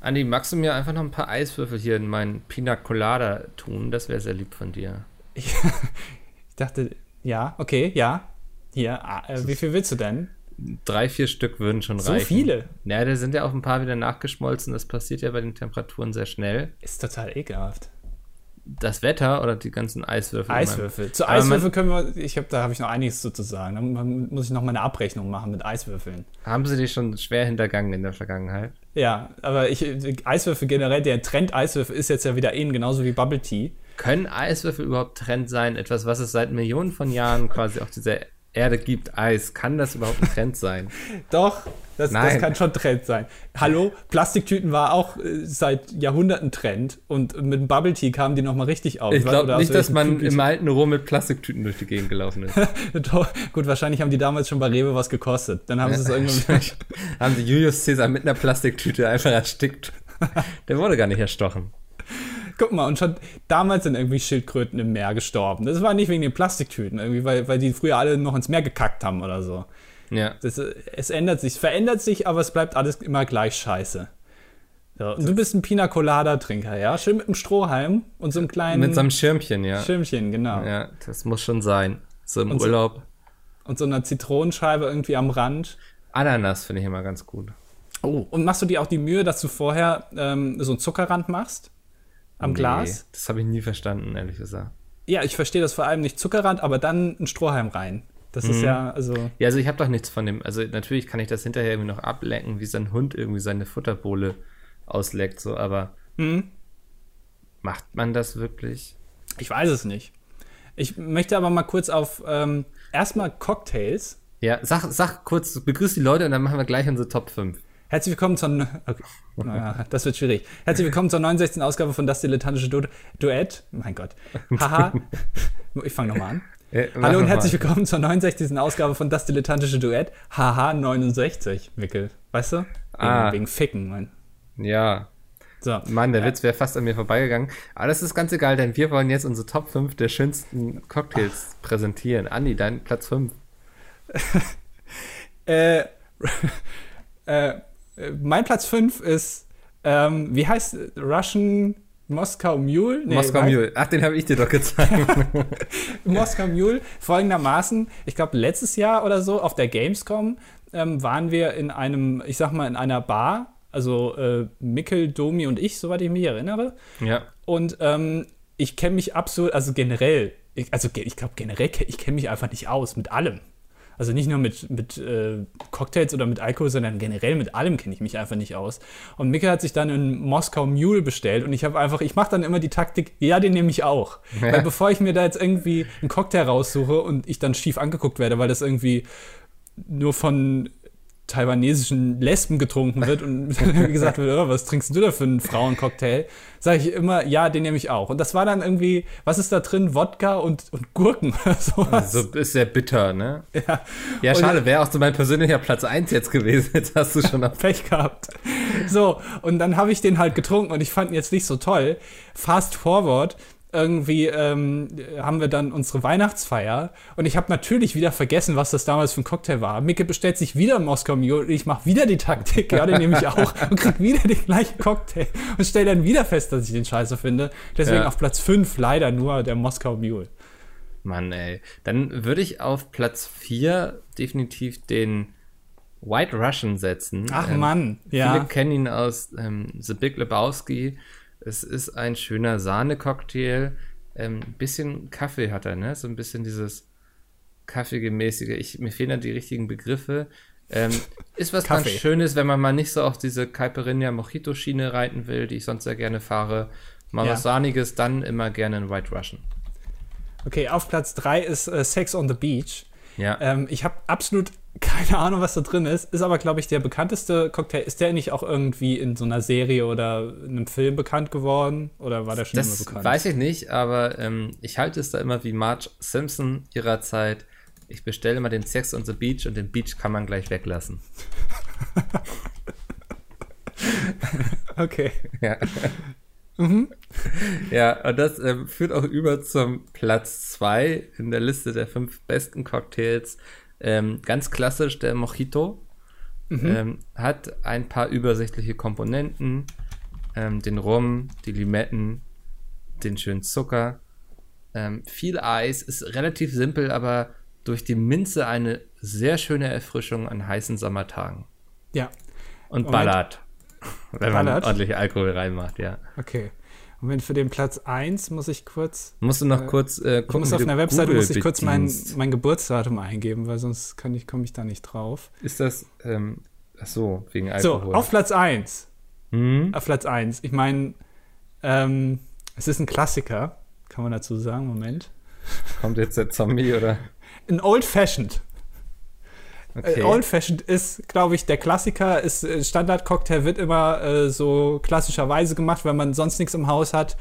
Andi, magst du mir einfach noch ein paar Eiswürfel hier in meinen Pina Colada tun? Das wäre sehr lieb von dir. Ich, ich dachte, ja, okay, ja. Hier, ah, äh, wie viel willst du denn? Drei, vier Stück würden schon So reichen. viele? Ja, da sind ja auch ein paar wieder nachgeschmolzen. Das passiert ja bei den Temperaturen sehr schnell. Ist total ekelhaft. Das Wetter oder die ganzen Eiswürfel? Eiswürfel. Zu Aber man- Eiswürfel können wir, ich hab, da habe ich noch einiges zu zu sagen. Dann muss ich noch mal eine Abrechnung machen mit Eiswürfeln. Haben sie dich schon schwer hintergangen in der Vergangenheit? Ja, aber ich, Eiswürfel generell, der Trend Eiswürfel ist jetzt ja wieder in, genauso wie Bubble Tea. Können Eiswürfel überhaupt Trend sein? Etwas, was es seit Millionen von Jahren quasi auf dieser Erde gibt, Eis. Kann das überhaupt ein Trend sein? Doch, das, das kann schon Trend sein. Hallo, Plastiktüten war auch äh, seit Jahrhunderten Trend und mit dem Bubble Tea kamen die nochmal richtig auf. Ich glaube nicht, dass man Kübel- im alten Rom mit Plastiktüten durch die Gegend gelaufen ist. Doch, Gut, wahrscheinlich haben die damals schon bei Rewe was gekostet. Dann haben sie es irgendwann. Haben sie Julius Caesar mit einer Plastiktüte einfach erstickt. Der wurde gar nicht erstochen. Guck mal, und schon damals sind irgendwie Schildkröten im Meer gestorben. Das war nicht wegen den Plastiktüten, irgendwie, weil, weil die früher alle noch ins Meer gekackt haben oder so. Ja. Das, äh, es ändert sich, es verändert sich, aber es bleibt alles immer gleich scheiße. So, und du bist ein Pina Colada-Trinker, ja? Schön mit einem Strohhalm und so einem kleinen Mit so einem Schirmchen, ja. Schirmchen, genau. Ja, das muss schon sein. So im Und so- Urlaub. Und so einer Zitronenscheibe irgendwie am Rand. Ananas finde ich immer ganz gut. Oh. Und machst du dir auch die Mühe, dass du vorher ähm, so einen Zuckerrand machst? Am Nee, Glas? Das habe ich nie verstanden, ehrlich gesagt. Ja, ich verstehe das vor allem nicht Zuckerrand, aber dann ein Strohhalm rein. Das Mhm. ist ja, also. Ja, also ich habe doch nichts von dem. Also natürlich kann ich das hinterher irgendwie noch ablecken, wie sein Hund irgendwie seine Futterbohle ausleckt, so, aber Hm? macht man das wirklich? Ich weiß es nicht. Ich möchte aber mal kurz auf ähm, erstmal Cocktails. Ja, sag, sag kurz, begrüß die Leute und dann machen wir gleich unsere Top 5. Herzlich willkommen zur. Okay. Naja, das wird schwierig. Herzlich willkommen zur 69. Ausgabe von Das Dilettantische Du Duett. Mein Gott. Haha. Ich fange nochmal an. Ja, mach Hallo und herzlich willkommen zur 69. Ausgabe von Das Dilettantische Duett. Haha 69, Wickel. Weißt du? Wegen, Ah. wegen Ficken, Mann. Ja, So. Mann, der Witz wäre fast an mir vorbeigegangen. Aber das ist ganz egal, denn wir wollen jetzt unsere Top 5 der schönsten Cocktails präsentieren. Andi, dein Platz 5. Äh, äh, mein Platz 5 ist, ähm, wie heißt Russian Moskau Mule? Nee, Moskau Mule. Ach, den habe ich dir doch gezeigt. Moskau Mule. Folgendermaßen, ich glaube, letztes Jahr oder so auf der Gamescom ähm, waren wir in einem, ich sag mal, in einer Bar. Also äh, Mikkel, Domi und ich, soweit ich mich erinnere. ja. Und ähm, ich kenne mich absolut, also generell, ich, also ich glaube generell, ich kenne mich einfach nicht aus mit allem. Also nicht nur mit, mit äh, Cocktails oder mit Alkohol, sondern generell mit allem kenne ich mich einfach nicht aus. Und Mikkel hat sich dann einen Moskau Mule bestellt und ich habe einfach, ich mache dann immer die Taktik, ja, den nehme ich auch. Ja. Weil bevor ich mir da jetzt irgendwie einen Cocktail raussuche und ich dann schief angeguckt werde, weil das irgendwie nur von taiwanesischen Lesben getrunken wird und gesagt wird, oh, was trinkst du da für einen Frauencocktail, sage ich immer, ja, den nehme ich auch. Und das war dann irgendwie, was ist da drin? Wodka und, und Gurken oder sowas. So ist sehr bitter, ne? ja, Ja, schade, wäre auch so mein persönlicher Platz 1 jetzt gewesen. Jetzt hast du schon. Pech gehabt. So, und dann habe ich den halt getrunken und ich fand ihn jetzt nicht so toll. Fast forward, irgendwie ähm, haben wir dann unsere Weihnachtsfeier und ich habe natürlich wieder vergessen, was das damals für ein Cocktail war. Micke bestellt sich wieder Moskau Mule und ich mache wieder die Taktik, ja, den nehme ich auch und krieg wieder den gleichen Cocktail und stell dann wieder fest, dass ich den scheiße finde. Deswegen Ja. auf Platz 5 leider nur der Moskau Mule. Mann, ey. Dann würde ich auf Platz 4 definitiv den White Russian setzen. Ach Ähm, Mann, Viele ja. kennen ihn aus ähm, The Big Lebowski. Es ist ein schöner Sahne-Cocktail. Ähm, ein bisschen Kaffee hat er, ne? So ein bisschen dieses Kaffeegemäßige. Ich, mir fehlen da die richtigen Begriffe. Ähm, ist was Kaffee. ganz Schönes, wenn man mal nicht so auf diese Caipirinha Mojito-Schiene reiten will, die ich sonst sehr gerne fahre. Mal Ja. was Sahniges, dann immer gerne ein White Russian. Okay, auf Platz 3 ist äh, Sex on the Beach. Ja. Ähm, ich habe absolut keine Ahnung, was da drin ist. Ist aber, glaube ich, der bekannteste Cocktail. Ist der nicht auch irgendwie in so einer Serie oder in einem Film bekannt geworden? Oder war der schon immer Das bekannt? weiß ich nicht, aber ähm, ich halte es da immer wie Marge Simpson ihrer Zeit. Ich bestelle immer den Sex on the Beach und den Beach kann man gleich weglassen. Okay. Ja. Ja, und das ähm, führt auch über zum Platz 2 in der Liste der fünf besten Cocktails. Ähm, ganz klassisch der Mojito. Ähm, hat ein paar übersichtliche Komponenten. ähm, den Rum, die Limetten, den schönen Zucker, ähm, viel Eis, ist relativ simpel, aber durch die Minze eine sehr schöne Erfrischung an heißen Sommertagen. Ja. Und ballert. Wenn man Ballert? ordentlich Alkohol reinmacht, ja. Okay. Moment, für den Platz 1 muss ich kurz. Musst du noch kurz äh, gucken, muss auf einer Webseite muss ich kurz mein, mein Geburtsdatum eingeben, weil sonst kann ich, komme ich da nicht drauf. Ist das, ähm, ach so, wegen So, Alkohol. auf Platz 1. hm? Auf Platz 1. Ich meine, ähm, es ist ein Klassiker, kann man dazu sagen. Moment. Kommt jetzt der Zombie oder? Ein Old Fashioned. Okay. Äh, Old Fashioned ist, glaube ich, der Klassiker. Ist äh, Standard-Cocktail wird immer äh, so klassischerweise gemacht, wenn man sonst nichts im Haus hat.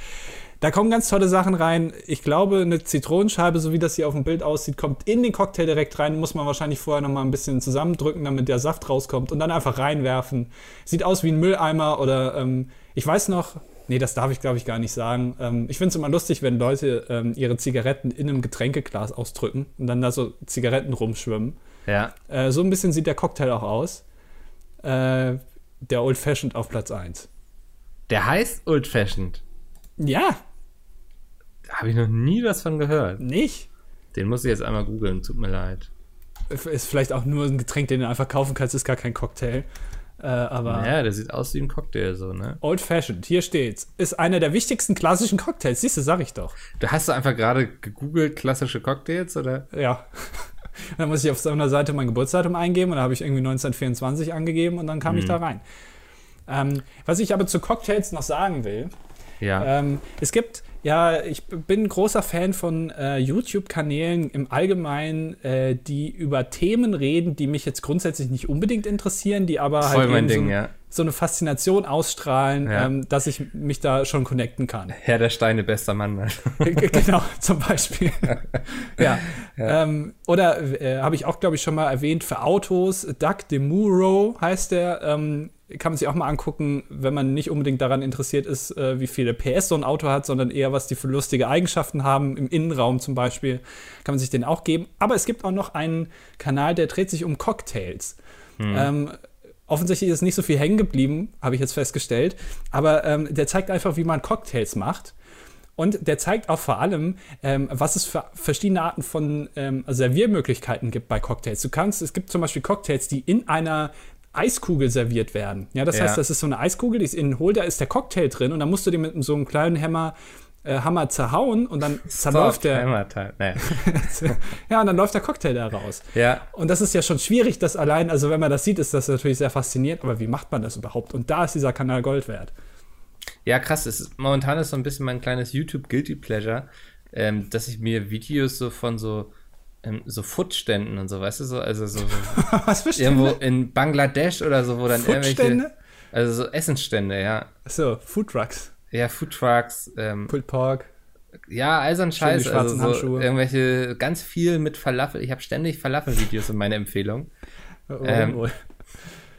Da kommen ganz tolle Sachen rein. Ich glaube, eine Zitronenscheibe, so wie das hier auf dem Bild aussieht, kommt in den Cocktail direkt rein. Muss man wahrscheinlich vorher noch mal ein bisschen zusammendrücken, damit der Saft rauskommt und dann einfach reinwerfen. Sieht aus wie ein Mülleimer oder ähm, ich weiß noch, nee, das darf ich glaube ich gar nicht sagen. Ähm, ich finde es immer lustig, wenn Leute ähm, ihre Zigaretten in einem Getränkeglas ausdrücken und dann da so Zigaretten rumschwimmen. Ja. Äh, so ein bisschen sieht der Cocktail auch aus. Äh, der Old Fashioned auf Platz 1. Der heißt Old Fashioned. Ja, Da habe ich noch nie was von gehört. nicht. Den muss ich jetzt einmal googeln, tut mir leid. Ist vielleicht auch nur ein Getränk, den du einfach kaufen kannst, ist gar kein Cocktail. Äh, aber Ja, der sieht aus wie ein Cocktail so, ne? Old Fashioned, hier steht's, ist einer der wichtigsten klassischen Cocktails. Siehst du, sag ich doch. Du hast du einfach gerade gegoogelt klassische Cocktails oder? Ja. dann muss ich auf so einer Seite mein Geburtsdatum eingeben und da habe ich irgendwie 1924 angegeben und dann kam ich da rein. Ähm, was ich aber zu Cocktails noch sagen will, Ja. Ähm, es gibt, ja, ich bin ein großer Fan von äh, YouTube-Kanälen im Allgemeinen, äh, die über Themen reden, die mich jetzt grundsätzlich nicht unbedingt interessieren, die aber Voll halt mein Ding, so, ja. so eine Faszination ausstrahlen, Ja. ähm, dass ich mich da schon connecten kann. Herr der Steine, bester Mann. genau, zum Beispiel. ja. Ähm, oder äh, habe ich auch, glaube ich, schon mal erwähnt, für Autos, Doug DeMuro heißt der. Ähm, kann man sich auch mal angucken, wenn man nicht unbedingt daran interessiert ist, äh, wie viele PS so ein Auto hat, sondern eher, was die für lustige Eigenschaften haben, im Innenraum zum Beispiel, kann man sich den auch geben. Aber es gibt auch noch einen Kanal, der dreht sich um Cocktails. Ähm, offensichtlich ist nicht so viel hängen geblieben, habe ich jetzt festgestellt. Aber ähm, der zeigt einfach, wie man Cocktails macht. Und der zeigt auch vor allem, ähm, was es für verschiedene Arten von ähm, Serviermöglichkeiten gibt bei Cocktails. Du kannst, es gibt zum Beispiel Cocktails, die in einer Eiskugel serviert werden. Ja, das Ja. heißt, das ist so eine Eiskugel, die ist innen hohl, da ist der Cocktail drin und dann musst du den mit so einem kleinen Hammer, äh, Hammer zerhauen und dann zerläuft der. Naja. ja, und dann läuft der Cocktail da raus. Ja, Und das ist ja schon schwierig, das allein, also wenn man das sieht, ist das natürlich sehr faszinierend, aber wie macht man das überhaupt? Und da ist dieser Kanal Gold wert. Ja, krass. Es ist, momentan ist so ein bisschen mein kleines YouTube Guilty Pleasure, ähm, dass ich mir Videos so von so ähm, so Foodständen und so, weißt du so, also so, so irgendwo in Bangladesch oder so, wo dann irgendwelche, also so Essensstände, ja, So, Food Trucks. ja Foodtrucks, ähm, Pulled Pork. ja, all so ein Scheiß, also so Handschuhe. irgendwelche ganz viel mit Falafel. Ich habe ständig Falafel-Videos in meiner Empfehlung. Oh, Ähm, oh.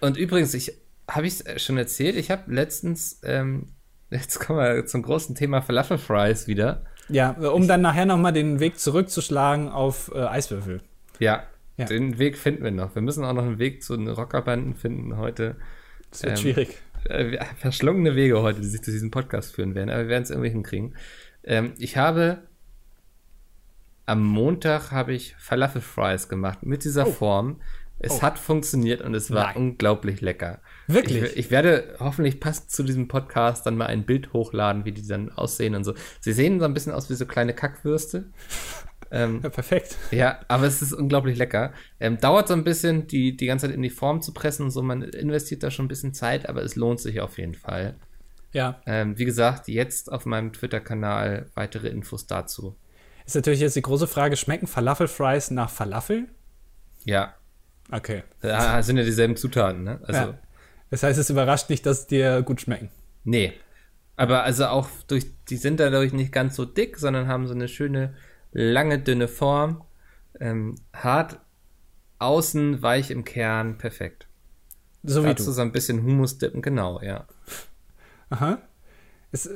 Und übrigens, ich habe ich es schon erzählt, ich habe letztens, ähm, jetzt kommen wir zum großen Thema Falafel-Fries wieder. Ja, um dann nachher nochmal den Weg zurückzuschlagen auf äh, Eiswürfel. Ja, Ja. den Weg finden wir noch. Wir müssen auch noch einen Weg zu den Rockerbanden finden heute. Das wird Ähm, schwierig. Äh, verschlungene Wege heute, die sich zu diesem Podcast führen werden, aber wir werden es irgendwie hinkriegen. Ähm, ich habe am Montag habe ich Falafel Fries gemacht mit dieser Oh. Form. Es Oh. hat funktioniert und es war Nein. unglaublich lecker. Wirklich? Ich, ich werde hoffentlich passend zu diesem Podcast dann mal ein Bild hochladen, wie die dann aussehen und so. Sie sehen so ein bisschen aus wie so kleine Kackwürste. ähm, Ja, perfekt. ja, aber es ist unglaublich lecker. Ähm, dauert so ein bisschen, die, die ganze Zeit in die Form zu pressen und so. Man investiert da schon ein bisschen Zeit, aber es lohnt sich auf jeden Fall. Ja. Ähm, wie gesagt, jetzt auf meinem Twitter-Kanal weitere Infos dazu. Ist natürlich jetzt die große Frage: Schmecken Falafel-Fries nach Falafel? Ja, Okay. da sind ja dieselben Zutaten, ne? Also, ja. Das heißt, es überrascht nicht, dass dir gut schmecken. nee. Aber also auch durch, die sind dadurch nicht ganz so dick, sondern haben so eine schöne, lange, dünne Form. Ähm, hart außen, weich im Kern, perfekt. So wie Dazu du. so ein bisschen Humus dippen, genau, ja. Aha. Es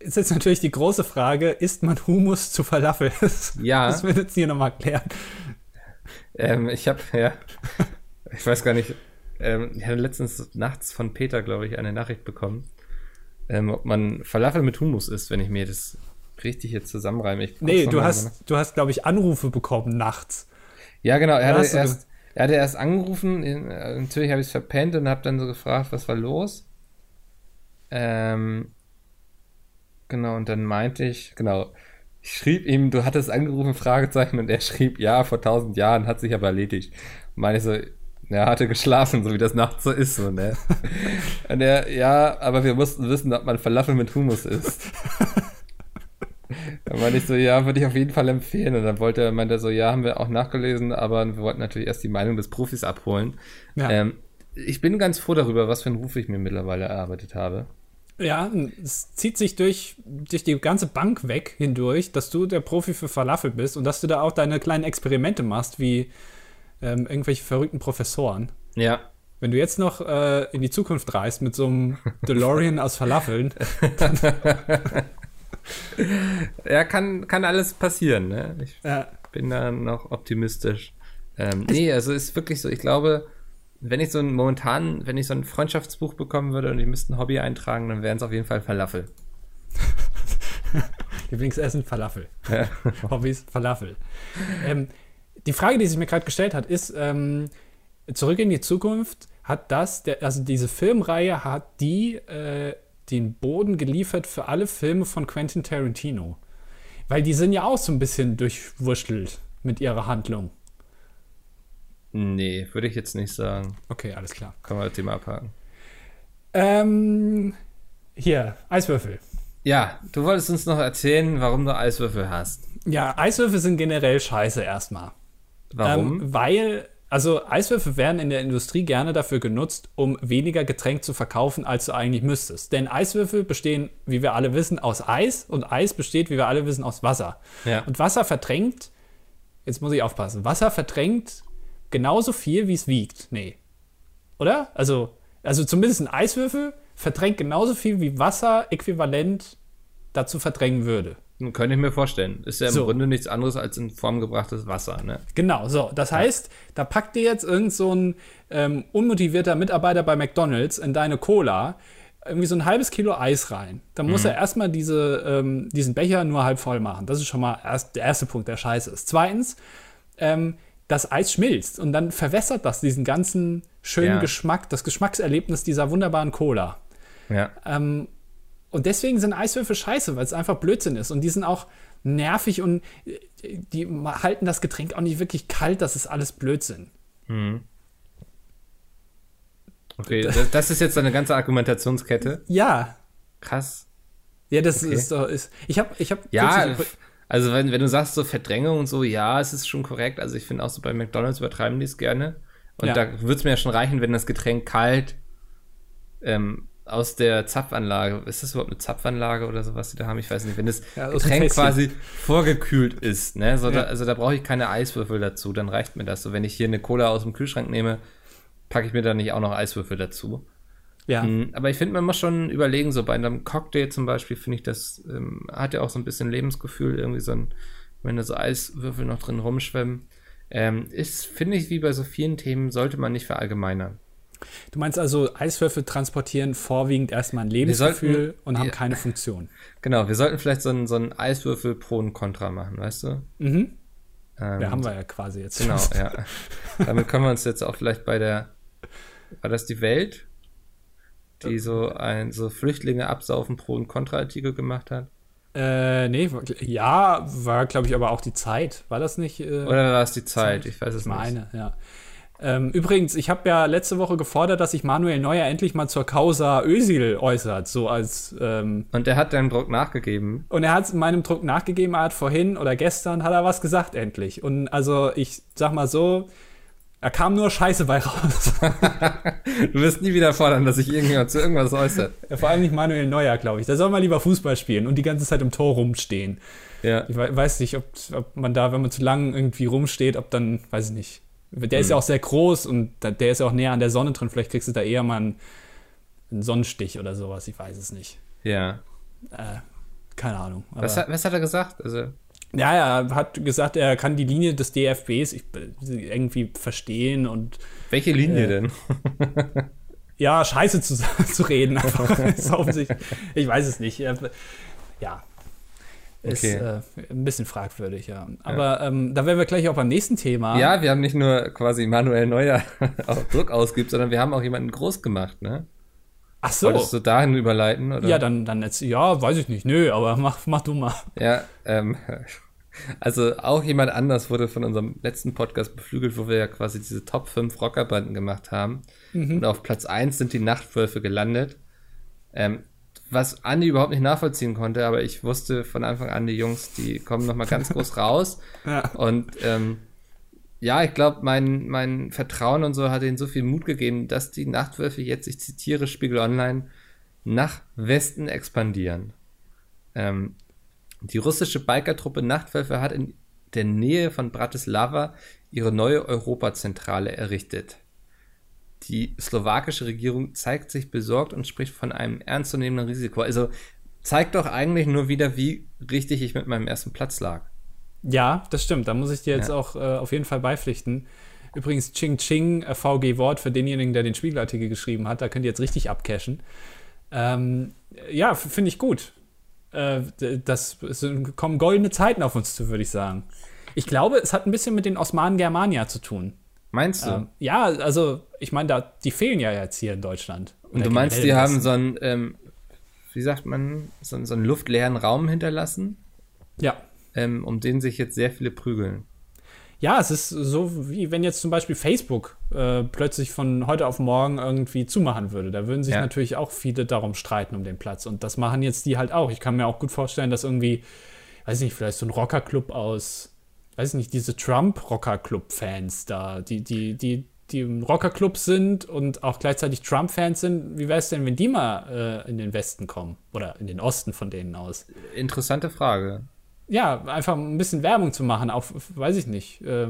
ist jetzt natürlich die große Frage: Isst man Humus zu Falafel? Das, Ja. das wird jetzt hier nochmal klären. Ähm, ich habe, ja, ich weiß gar nicht, ähm, ich hatte letztens nachts von Peter, glaube ich, eine Nachricht bekommen. ähm, ob man Falafel mit Hummus isst, wenn ich mir das richtig jetzt zusammenreime. Ich Nee, du mal hast, du hast, glaube ich, Anrufe bekommen nachts. Ja, genau. Er hatte, erst, er hatte erst angerufen. äh, Natürlich habe ich es verpennt und habe dann so gefragt, was war los. Ähm, genau, und dann meinte ich, genau, ich schrieb ihm, du hattest angerufen, Fragezeichen, und er schrieb, ja, vor tausend Jahren, hat sich aber erledigt. Und meine ich so, er hatte geschlafen, so wie das nachts so ist, so, ne? und er, ja, aber wir mussten wissen, ob man Falafel mit Hummus isst. Dann meinte ich so, ja, würde ich auf jeden Fall empfehlen. Und dann wollte er, meinte er so, ja, haben wir auch nachgelesen, aber wir wollten natürlich erst die Meinung des Profis abholen. Ja. Ähm, ich bin ganz froh darüber, was für einen Ruf ich mir mittlerweile erarbeitet habe. Ja, es zieht sich durch, durch die ganze Bank weg hindurch, dass du der Profi für Falafel bist und dass du da auch deine kleinen Experimente machst, wie ähm, irgendwelche verrückten Professoren. Ja. Wenn du jetzt noch äh, in die Zukunft reist mit so einem DeLorean aus Falafeln, Ja, kann, kann alles passieren, ne? Ich äh, bin da noch optimistisch. Ähm, nee, also ist wirklich so, ich glaube, wenn ich so ein momentan, wenn ich so ein Freundschaftsbuch bekommen würde und ich müsste ein Hobby eintragen, dann wären es auf jeden Fall Falafel. Lieblingsessen Falafel. Ja. Hobbys Falafel. Ähm, die Frage, die sich mir gerade gestellt hat, ist, ähm, zurück in die Zukunft, hat das, der, also diese Filmreihe, hat die äh, den Boden geliefert für alle Filme von Quentin Tarantino? Weil die sind ja auch so ein bisschen durchwurschtelt mit ihrer Handlung. Nee, würde ich jetzt nicht sagen. Okay, alles klar. Können wir das Thema abhaken. Ähm, hier, Eiswürfel. Ja, du wolltest uns noch erzählen, warum du Eiswürfel hast. Ja, Eiswürfel sind generell scheiße erstmal. Warum? Ähm, weil, also Eiswürfel werden in der Industrie gerne dafür genutzt, um weniger Getränk zu verkaufen, als du eigentlich müsstest. Denn Eiswürfel bestehen, wie wir alle wissen, aus Eis und Eis besteht, wie wir alle wissen, aus Wasser. Ja. Und Wasser verdrängt, jetzt muss ich aufpassen, Wasser verdrängt genauso viel, wie es wiegt. Nee. Oder? Also, also zumindest ein Eiswürfel verdrängt genauso viel, wie Wasser äquivalent dazu verdrängen würde. Könnte ich mir vorstellen. Ist ja im So. Grunde nichts anderes als in Form gebrachtes Wasser, ne? Genau, so. Das heißt, da packt dir jetzt irgend so ein ähm, unmotivierter Mitarbeiter bei McDonalds in deine Cola irgendwie so ein halbes Kilo Eis rein. Dann muss er erstmal diese, ähm, diesen Becher nur halb voll machen. Das ist schon mal erst der erste Punkt, der scheiße ist. Zweitens, ähm, das Eis schmilzt und dann verwässert das diesen ganzen schönen Ja. Geschmack, das Geschmackserlebnis dieser wunderbaren Cola. Ja. Ähm, und deswegen sind Eiswürfel scheiße, weil es einfach Blödsinn ist. Und die sind auch nervig und äh, die halten das Getränk auch nicht wirklich kalt. Das ist alles Blödsinn. Okay, das, das ist jetzt eine ganze Argumentationskette. Ja, Krass. ja, das Okay. ist doch. Ist, ich habe, ich habe. Ja, also wenn, wenn du sagst so Verdrängung und so, ja, es ist schon korrekt. Also ich finde auch so bei McDonalds übertreiben die es gerne. Und Ja. da würde es mir ja schon reichen, wenn das Getränk kalt ähm, aus der Zapfanlage, ist das überhaupt eine Zapfanlage oder so, was die da haben? Ich weiß nicht, wenn das Ja, Getränk quasi vorgekühlt ist, ne? So, da, Ja. also da brauche ich keine Eiswürfel dazu, dann reicht mir das. So, wenn ich hier eine Cola aus dem Kühlschrank nehme, packe ich mir da nicht auch noch Eiswürfel dazu. ja, Mm, Aber ich finde, man muss schon überlegen, so bei einem Cocktail zum Beispiel, finde ich, das ähm, hat ja auch so ein bisschen Lebensgefühl, irgendwie so ein, wenn da so Eiswürfel noch drin rumschwimmen. Ähm, ist, finde ich, wie bei so vielen Themen, sollte man nicht verallgemeinern. Du meinst also, Eiswürfel transportieren vorwiegend erstmal ein Lebensgefühl sollten- und haben ja. keine Funktion. Genau, wir sollten vielleicht so einen, so einen Eiswürfel Pro und Contra machen, weißt du? Mhm. Ähm, Ja, haben wir ja quasi jetzt. Genau, ja. Damit können wir uns jetzt auch vielleicht bei der, war das die Welt, die so ein, so Flüchtlinge absaufen Pro- und Contra-Artikel gemacht hat? Äh, nee, war- ja, war, glaube ich, aber auch die Zeit. War das nicht? Äh, Oder war es die Zeit? Ich weiß es Ich nicht. meine, ja. Ähm, übrigens, ich habe ja letzte Woche gefordert, dass sich Manuel Neuer endlich mal zur Causa Özil äußert, so als ähm, Und er hat deinem Druck nachgegeben. und er hat meinem Druck nachgegeben, er hat vorhin oder gestern hat er was gesagt endlich. Und also ich sag mal so, er kam nur Scheiße bei raus. Du wirst nie wieder fordern, dass sich irgendjemand zu irgendwas äußert. Vor allem nicht Manuel Neuer, glaube ich. Da soll man lieber Fußball spielen und die ganze Zeit im Tor rumstehen. Ja. Ich wei- weiß nicht, ob, ob man da, wenn man zu lang irgendwie rumsteht, ob dann, weiß ich nicht. Der ist Hm. ja auch sehr groß und der ist ja auch näher an der Sonne drin. Vielleicht kriegst du da eher mal einen, einen Sonnenstich oder sowas. Ich weiß es nicht. Ja. Äh, keine Ahnung. Was hat, was hat er gesagt? Also, ja, er hat gesagt, er kann die Linie des DFBs ich, irgendwie verstehen und welche Linie Äh, denn? ja, scheiße zu, zu reden. Einfach. ich weiß es nicht. Ja. Ist Okay. äh, ein bisschen fragwürdig, ja. Aber Ähm, da wären wir gleich auch beim nächsten Thema. Ja, wir haben nicht nur quasi Manuel Neuer auf Druck ausgeübt, sondern wir haben auch jemanden groß gemacht, ne? Ach so. Wolltest du dahin überleiten, oder? Ja, dann, dann jetzt, ja, weiß ich nicht. Nö, aber mach, mach du mal. Ja, ähm, also auch jemand anders wurde von unserem letzten Podcast beflügelt, wo wir ja quasi diese Top 5 Rockerbanden gemacht haben. Und auf Platz 1 sind die Nachtwölfe gelandet. Ähm, was Andi überhaupt nicht nachvollziehen konnte, aber ich wusste von Anfang an, die Jungs, die kommen nochmal ganz groß raus. Ja. Und ähm, ja, ich glaube, mein, mein Vertrauen und so hat ihnen so viel Mut gegeben, dass die Nachtwölfe jetzt, ich zitiere Spiegel Online, nach Westen expandieren. Ähm, die russische Bikertruppe Nachtwölfe hat in der Nähe von Bratislava ihre neue Europazentrale errichtet. Die slowakische Regierung zeigt sich besorgt und spricht von einem ernstzunehmenden Risiko. Also zeigt doch eigentlich nur wieder, wie richtig ich mit meinem ersten Platz lag. Ja, das stimmt. Da muss ich dir jetzt Ja. auch äh, auf jeden Fall beipflichten. Übrigens, Ching Ching, äh, VG Wort für denjenigen, der den Spiegelartikel geschrieben hat. Da könnt ihr jetzt richtig abcashen. Ähm, ja, finde ich gut. Äh, das sind- kommen goldene Zeiten auf uns zu, würde ich sagen. Ich glaube, es hat ein bisschen mit den Osmanen Germania zu tun. Meinst du? Ähm, ja, also, ich meine, da, die fehlen ja jetzt hier in Deutschland. Und du meinst, die haben so einen, ähm, wie sagt man, so, einen- so einen luftleeren Raum hinterlassen, Ja. ähm, um den sich jetzt sehr viele prügeln. Ja, es ist so, wie wenn jetzt zum Beispiel Facebook äh, plötzlich von heute auf morgen irgendwie zumachen würde. Da würden sich Ja. natürlich auch viele darum streiten um den Platz. Und das machen jetzt die halt auch. Ich kann mir auch gut vorstellen, dass irgendwie, weiß nicht, vielleicht so ein Rockerclub aus, weiß nicht, diese Trump-Rockerclub-Fans da, die, die, die, die im Rockerclub sind und auch gleichzeitig Trump-Fans sind. Wie wäre es denn, wenn die mal äh, in den Westen kommen? Oder in den Osten von denen aus? Interessante Frage. ja, einfach ein bisschen Werbung zu machen, auch, weiß ich nicht, äh,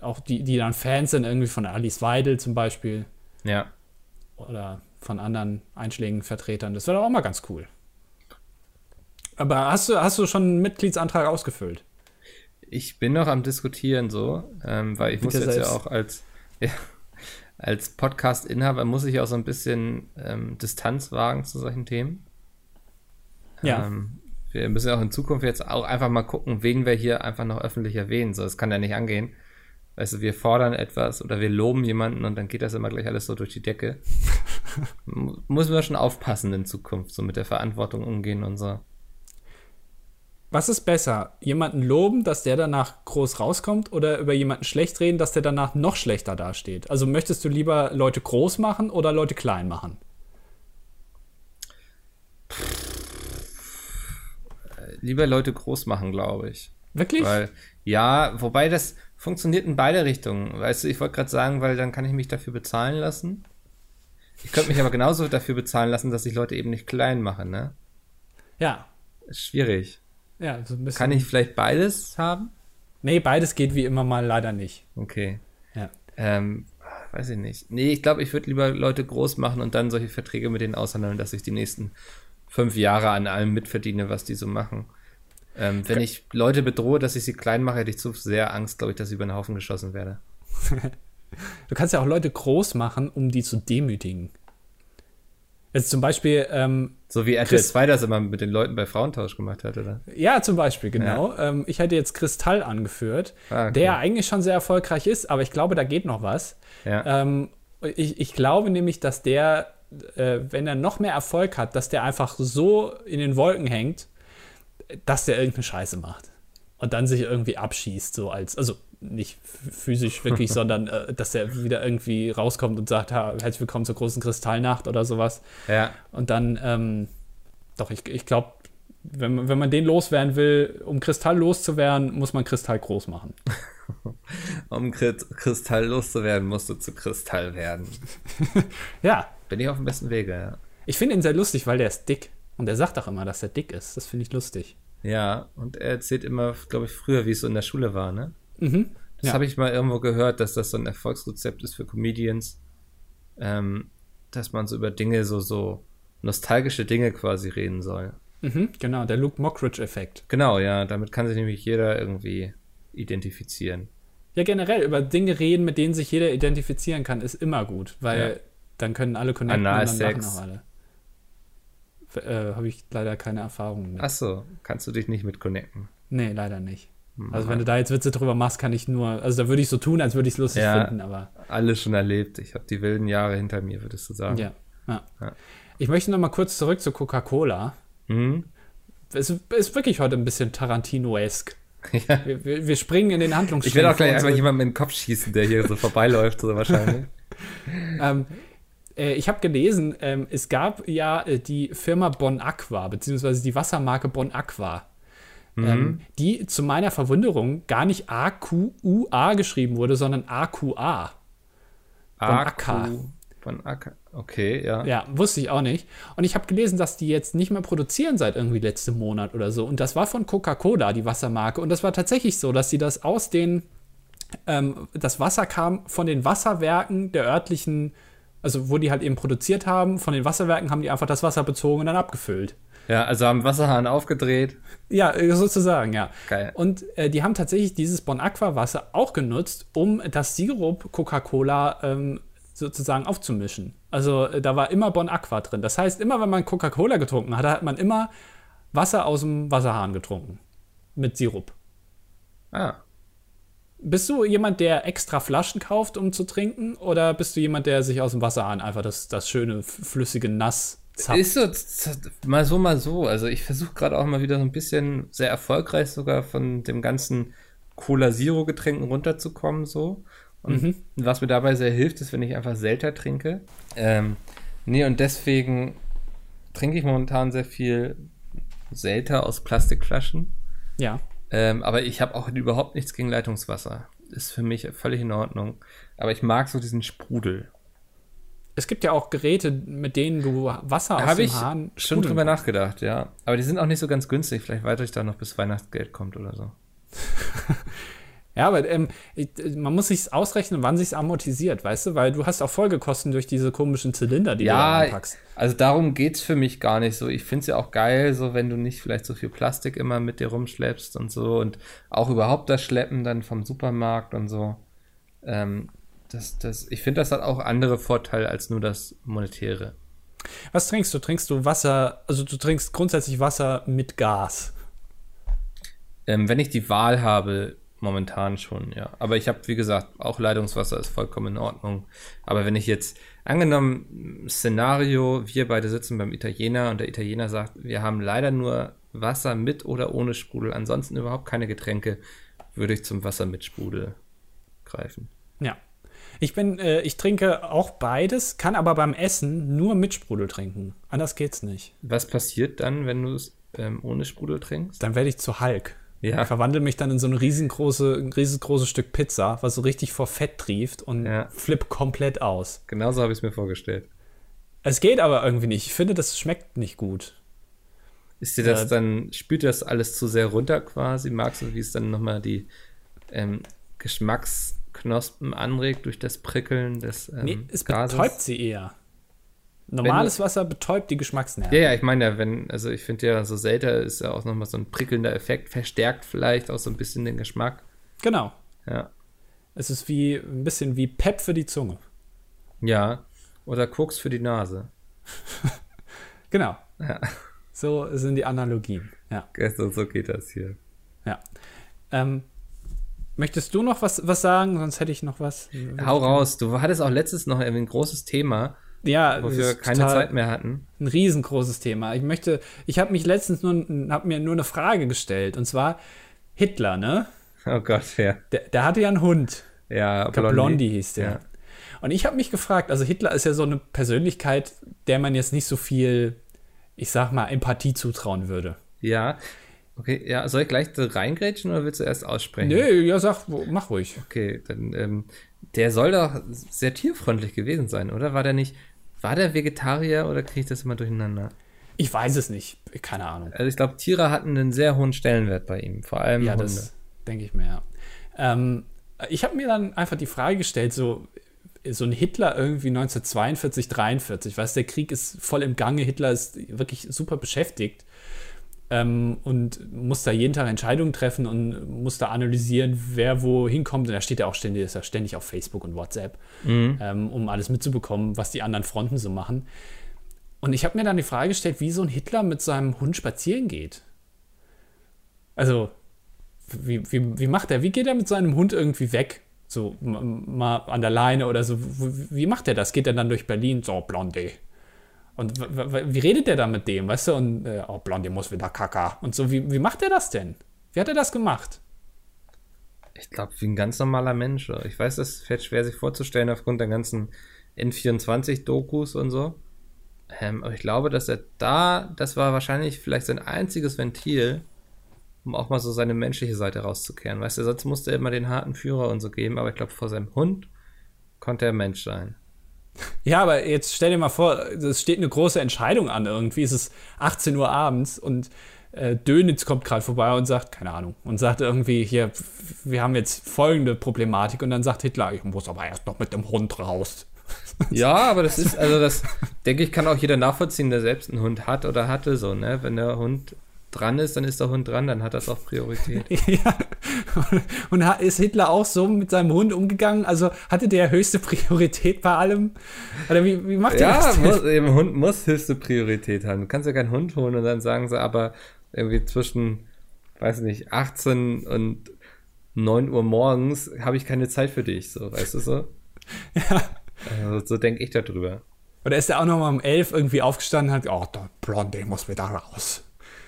auch die, die dann Fans sind irgendwie von Alice Weidel zum Beispiel Ja. oder von anderen einschlägigen Vertretern. Das wäre doch auch mal ganz cool. Aber hast du, hast du schon einen Mitgliedsantrag ausgefüllt? Ich bin noch am Diskutieren so, ähm, weil ich muss dir jetzt ja auch als, ja, als Podcast-Inhaber muss ich auch so ein bisschen ähm, Distanz wagen zu solchen Themen. Ja. Ähm, wir müssen ja auch in Zukunft jetzt auch einfach mal gucken, wen wir hier einfach noch öffentlich erwähnen. So, das kann ja nicht angehen. Weißt du, wir fordern etwas oder wir loben jemanden und dann geht das immer gleich alles so durch die Decke. Mu- Müssen wir schon aufpassen in Zukunft, so mit der Verantwortung umgehen und so. Was ist besser? Jemanden loben, dass der danach groß rauskommt oder über jemanden schlecht reden, dass der danach noch schlechter dasteht? Also möchtest du lieber Leute groß machen oder Leute klein machen? Lieber Leute groß machen, glaube ich. Wirklich? Weil, ja, wobei das funktioniert in beide Richtungen. Weißt du, ich wollte gerade sagen, weil dann kann ich mich dafür bezahlen lassen. Ich könnte mich aber genauso dafür bezahlen lassen, dass ich Leute eben nicht klein mache, ne? ja. Ist schwierig. Ja, so ein bisschen. Kann ich vielleicht beides haben? Nee, beides geht wie immer mal leider nicht. Okay. Ja. Ähm, weiß ich nicht. Nee, ich glaube, ich würde lieber Leute groß machen und dann solche Verträge mit denen aushandeln, dass ich die nächsten fünf Jahre an allem mitverdiene, was die so machen. Ähm, wenn ich Leute bedrohe, dass ich sie klein mache, hätte ich zu sehr Angst, glaube ich, dass ich über den Haufen geschossen werde. Du kannst ja auch Leute groß machen, um die zu demütigen. Jetzt zum Beispiel, ähm, So wie RTL Chris- 2 das immer mit den Leuten bei Frauentausch gemacht hat, oder? ja, zum Beispiel, genau. Ähm, ich hätte jetzt Kristall angeführt, Ah, okay. der ja eigentlich schon sehr erfolgreich ist, aber ich glaube, da geht noch was. Ja. Ähm, ich, ich glaube nämlich, dass der, äh, wenn er noch mehr Erfolg hat, dass der einfach so in den Wolken hängt, dass der irgendeine Scheiße macht. Und dann sich irgendwie abschießt, so als, also nicht physisch wirklich, sondern äh, dass er wieder irgendwie rauskommt und sagt, ha, herzlich willkommen zur großen Kristallnacht oder sowas. ja. Und dann, ähm, doch, ich, ich glaube, wenn, man- wenn man den loswerden will, um Kristall loszuwerden, muss man Kristall groß machen. Um Kri- Kristall loszuwerden, musst du zu Kristall werden. Ja, Bin ich auf dem besten Wege, ja. ich finde ihn sehr lustig, weil der ist dick. Und er sagt auch immer, dass er dick ist. Das finde ich lustig. Ja, und er erzählt immer, glaube ich, früher, wie es so in der Schule war, ne? Mhm. Das Ja. habe ich mal irgendwo gehört, dass das so ein Erfolgsrezept ist für Comedians, ähm, dass man so über Dinge, so, so nostalgische Dinge quasi reden soll. Mhm, genau, der Luke Mockridge-Effekt. Genau, ja, damit kann sich nämlich jeder irgendwie identifizieren. Ja, generell, über Dinge reden, mit denen sich jeder identifizieren kann, ist immer gut, weil Ja. dann können alle connecten und dann Analsex. lachen auch alle. Äh, Habe ich leider keine Erfahrung mit. Achso, kannst du dich nicht mit connecten. Nee, leider nicht. Also wenn du da jetzt Witze drüber machst, kann ich nur, also da würde ich so tun, als würde ich es lustig Ja. finden, aber Alles schon erlebt. Ich habe die wilden Jahre hinter mir, würdest du sagen. ja. ja. Ja. Ich möchte noch mal kurz zurück zu Coca-Cola. Mhm. Es ist wirklich heute ein bisschen Tarantino-esk. ja. Wir, wir, wir springen in den Ich Handlungsstrang. werde auch gleich einfach jemanden in den Kopf schießen, der hier so vorbeiläuft, so wahrscheinlich. Ähm, äh, ich habe gelesen, ähm, es gab ja äh, die Firma Bon Aqua, beziehungsweise die Wassermarke Bon Aqua, Mhm. ähm, die zu meiner Verwunderung gar nicht A-Q-U-A geschrieben wurde, sondern A-Q-A. Acker. Akku. Von Acker. Okay, ja. Ja, wusste ich auch nicht. Und ich habe gelesen, dass die jetzt nicht mehr produzieren seit irgendwie letztem Monat oder so. Und das war von Coca-Cola, die Wassermarke. Und das war tatsächlich so, dass sie das aus den, ähm, das Wasser kam von den Wasserwerken der örtlichen, also wo die halt eben produziert haben, von den Wasserwerken haben die einfach das Wasser bezogen und dann abgefüllt. Ja, also haben Wasserhahn aufgedreht. Ja, äh, sozusagen, ja. Geil. Und äh, die haben tatsächlich dieses Bon Aqua Wasser auch genutzt, um das Sirup Coca-Cola ähm, sozusagen aufzumischen. Also äh, da war immer Bon Aqua drin. Das heißt, immer wenn man Coca-Cola getrunken hat, hat man immer Wasser aus dem Wasserhahn getrunken. Mit Sirup. Ah. Bist du jemand, der extra Flaschen kauft, um zu trinken? Oder bist du jemand, der sich aus dem Wasserhahn einfach das, das schöne, flüssige Nass zapft? Ist so, mal so, mal so. Also ich versuche gerade auch mal wieder so ein bisschen, sehr erfolgreich sogar, von dem ganzen Cola-Zero-Getränken runterzukommen, so. Und was mir dabei sehr hilft, ist, wenn ich einfach Selter trinke. Ähm, nee, und deswegen trinke ich momentan sehr viel Selter aus Plastikflaschen. Ja. Ähm, aber ich habe auch überhaupt nichts gegen Leitungswasser. Ist für mich völlig in Ordnung. Aber ich mag so diesen Sprudel. Es gibt ja auch Geräte, mit denen du Wasser aus Habe dem ich Hahn schon drüber nachgedacht, ja. Aber die sind auch nicht so ganz günstig. Vielleicht warte ich da noch, bis Weihnachtsgeld kommt oder so. Ja, aber ähm, ich, man muss sich ausrechnen, wann sich amortisiert, weißt du? Weil du hast auch Folgekosten durch diese komischen Zylinder, die du da Ja, reinpackst. also darum geht's für mich gar nicht so. Ich finde es ja auch geil, so wenn du nicht vielleicht so viel Plastik immer mit dir rumschleppst und so und auch überhaupt das Schleppen dann vom Supermarkt und so. Ähm, das, das, ich finde, das hat auch andere Vorteile als nur das Monetäre. Was trinkst du? Trinkst du Wasser, also du trinkst grundsätzlich Wasser mit Gas. Ähm, wenn ich die Wahl habe, momentan schon, ja. Aber ich habe, wie gesagt, auch Leitungswasser ist vollkommen in Ordnung. Aber wenn ich jetzt, angenommen, Szenario, wir beide sitzen beim Italiener und der Italiener sagt, wir haben leider nur Wasser mit oder ohne Sprudel, ansonsten überhaupt keine Getränke, würde ich zum Wasser mit Sprudel greifen. Ja. Ich bin, äh, ich trinke auch beides, kann aber beim Essen nur mit Sprudel trinken. Anders geht's nicht. Was passiert dann, wenn du es ähm, ohne Sprudel trinkst? Dann werde ich zu Hulk. Ja. Verwandle mich dann in so ein riesengroße, riesengroßes Stück Pizza, was so richtig vor Fett trieft und Ja. flipp komplett aus. Genauso habe ich es mir vorgestellt. Es geht aber irgendwie nicht. Ich finde, das schmeckt nicht gut. Ist dir das Ja. dann, spült das alles zu sehr runter quasi? Magst du, wie es dann nochmal die ähm, Geschmacksknospen anregt durch das Prickeln des ähm, Nee, es Gases? betäubt sie eher. Normales Wasser betäubt die Geschmacksnerven. Ja, ja, ich meine ja, wenn, also ich finde ja, so selter ist ja auch nochmal so ein prickelnder Effekt, verstärkt vielleicht auch so ein bisschen den Geschmack. Genau. Ja. Es ist wie ein bisschen wie Pep für die Zunge. Ja. Oder Koks für die Nase. Genau. Ja. So sind die Analogien. Ja. So, so geht das hier. ja. Ähm, möchtest du noch was, was sagen? Sonst hätte ich noch was. Hau raus, du hattest auch letztes noch irgendwie ein großes Thema, Ja, das wir keine Zeit mehr hatten. Ein riesengroßes Thema. Ich möchte, ich habe mich letztens nur, habe mir nur eine Frage gestellt. Und zwar Hitler, ne? Oh Gott, ja. Der, der hatte ja einen Hund. Ja, glaub, Blondie hieß der. Ja. Und ich habe mich gefragt, also Hitler ist ja so eine Persönlichkeit, der man jetzt nicht so viel, ich sag mal, Empathie zutrauen würde. Ja. Okay, ja, soll ich gleich reingrätschen oder willst du erst aussprechen? Nö, ja, sag, wo- mach ruhig. Okay, dann, ähm, der soll doch sehr tierfreundlich gewesen sein, oder? War der nicht, war der Vegetarier oder kriege ich das immer durcheinander? Ich weiß es nicht, keine Ahnung. Also ich glaube, Tiere hatten einen sehr hohen Stellenwert bei ihm, vor allem Ja, Hunde. das denke ich mir, ja. Ähm, ich habe mir dann einfach die Frage gestellt, so, so ein Hitler irgendwie 1942, 43, weißt der Krieg ist voll im Gange, Hitler ist wirklich super beschäftigt. Ähm, und muss da jeden Tag Entscheidungen treffen und muss da analysieren, wer wo hinkommt. Und da steht er auch ständig, ist er ständig auf Facebook und WhatsApp, Mhm. ähm, um alles mitzubekommen, was die anderen Fronten so machen. Und ich habe mir dann die Frage gestellt, wie so ein Hitler mit seinem Hund spazieren geht. Also, wie, wie, wie macht er? Wie geht er mit seinem Hund irgendwie weg? So mal an der Leine oder so. Wie macht er das? Geht er dann durch Berlin? So, Blondie. Und wie redet der dann mit dem, weißt du? Und, äh, oh, Blondie muss wieder Kaka. Und so, wie, wie macht er das denn? Wie hat er das gemacht? Ich glaube, wie ein ganz normaler Mensch. Ich weiß, das fällt schwer sich vorzustellen aufgrund der ganzen N24-Dokus und so. Ähm, aber ich glaube, dass er da, das war wahrscheinlich vielleicht sein einziges Ventil, um auch mal so seine menschliche Seite rauszukehren. Weißt du, sonst musste er immer den harten Führer und so geben, aber ich glaube, vor seinem Hund konnte er Mensch sein. Ja, aber jetzt stell dir mal vor, es steht eine große Entscheidung an irgendwie. Es ist 18 Uhr abends und äh, Dönitz kommt gerade vorbei und sagt, keine Ahnung, und sagt irgendwie hier, wir haben jetzt folgende Problematik. Und dann sagt Hitler, ich muss aber erst noch mit dem Hund raus. Ja, aber das ist, also das, denke ich, kann auch jeder nachvollziehen, der selbst einen Hund hat oder hatte, so, ne? Wenn der Hund dran ist, dann ist der Hund dran, dann hat das auch Priorität. ja. Und ist Hitler auch so mit seinem Hund umgegangen? Also hatte der höchste Priorität bei allem? Oder wie, wie macht er Ja, das muss, eben, Hund muss höchste Priorität haben. Du kannst ja keinen Hund holen und dann sagen sie aber irgendwie zwischen, weiß nicht, 18 und 9 Uhr morgens habe ich keine Zeit für dich, so, weißt du so? Ja. Also, so denke ich darüber. Oder ist er auch noch mal um elf irgendwie aufgestanden und hat, oh, der Blondie muss wieder raus.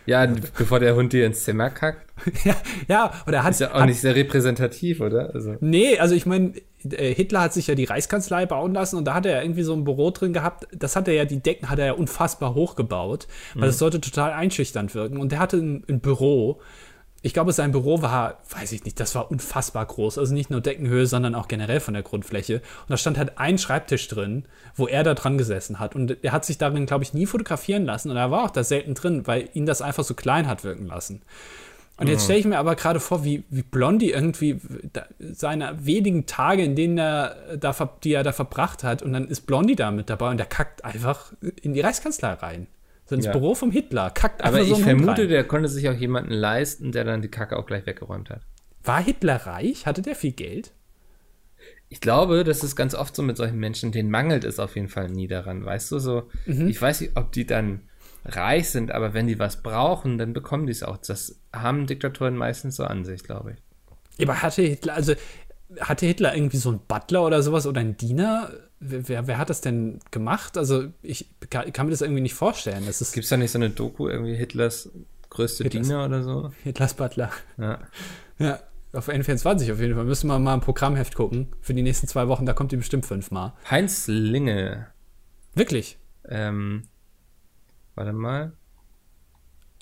Ja, bevor der Hund dir ins Zimmer kackt, ja, ja, oder hat, ist ja auch hat nicht sehr repräsentativ, oder? Also, Nee, also ich meine, äh, Hitler hat sich ja die Reichskanzlei bauen lassen und da hat er ja irgendwie so ein Büro drin gehabt. Das hat er ja, die Decken hat er ja unfassbar hochgebaut, weil das sollte total einschüchternd wirken. Und der hatte ein, ein Büro. Ich glaube, sein Büro war, weiß ich nicht, das war unfassbar groß. Also nicht nur Deckenhöhe, sondern auch generell von der Grundfläche. Und da stand halt ein Schreibtisch drin, wo er da dran gesessen hat. Und er hat sich darin, glaube ich, nie fotografieren lassen. Und er war auch da selten drin, weil ihn das einfach so klein hat wirken lassen. Und jetzt stelle ich mir aber gerade vor, wie, wie Blondie irgendwie da, seine wenigen Tage, in denen er da, die er da verbracht hat, und dann ist Blondie da mit dabei und der kackt einfach in die Reichskanzlei rein. So ins Ja. Büro vom Hitler, kackt aber einfach so ich vermute, der konnte sich auch jemanden leisten, der dann die Kacke auch gleich weggeräumt hat. War Hitler reich? Hatte der viel Geld? Ich glaube, das ist ganz oft so mit solchen Menschen, denen mangelt es auf jeden Fall nie daran, weißt du, so, ich weiß nicht, ob die dann reich sind, aber wenn die was brauchen, dann bekommen die es auch. Das haben Diktatoren meistens so an sich, glaube ich. Aber hatte Hitler, also hatte Hitler irgendwie so einen Butler oder sowas oder einen Diener? Wer, wer, hat das denn gemacht? Also ich kann, kann mir das irgendwie nicht vorstellen. Gibt es da nicht so eine Doku, irgendwie Hitlers größte Hitlers- Diener oder so? Hitlers Butler. Ja. Ja, auf N24 auf jeden Fall. Müssen wir mal ein Programmheft gucken für die nächsten zwei Wochen. Da kommt die bestimmt fünfmal. Heinz Linge, Wirklich. ähm, warte mal.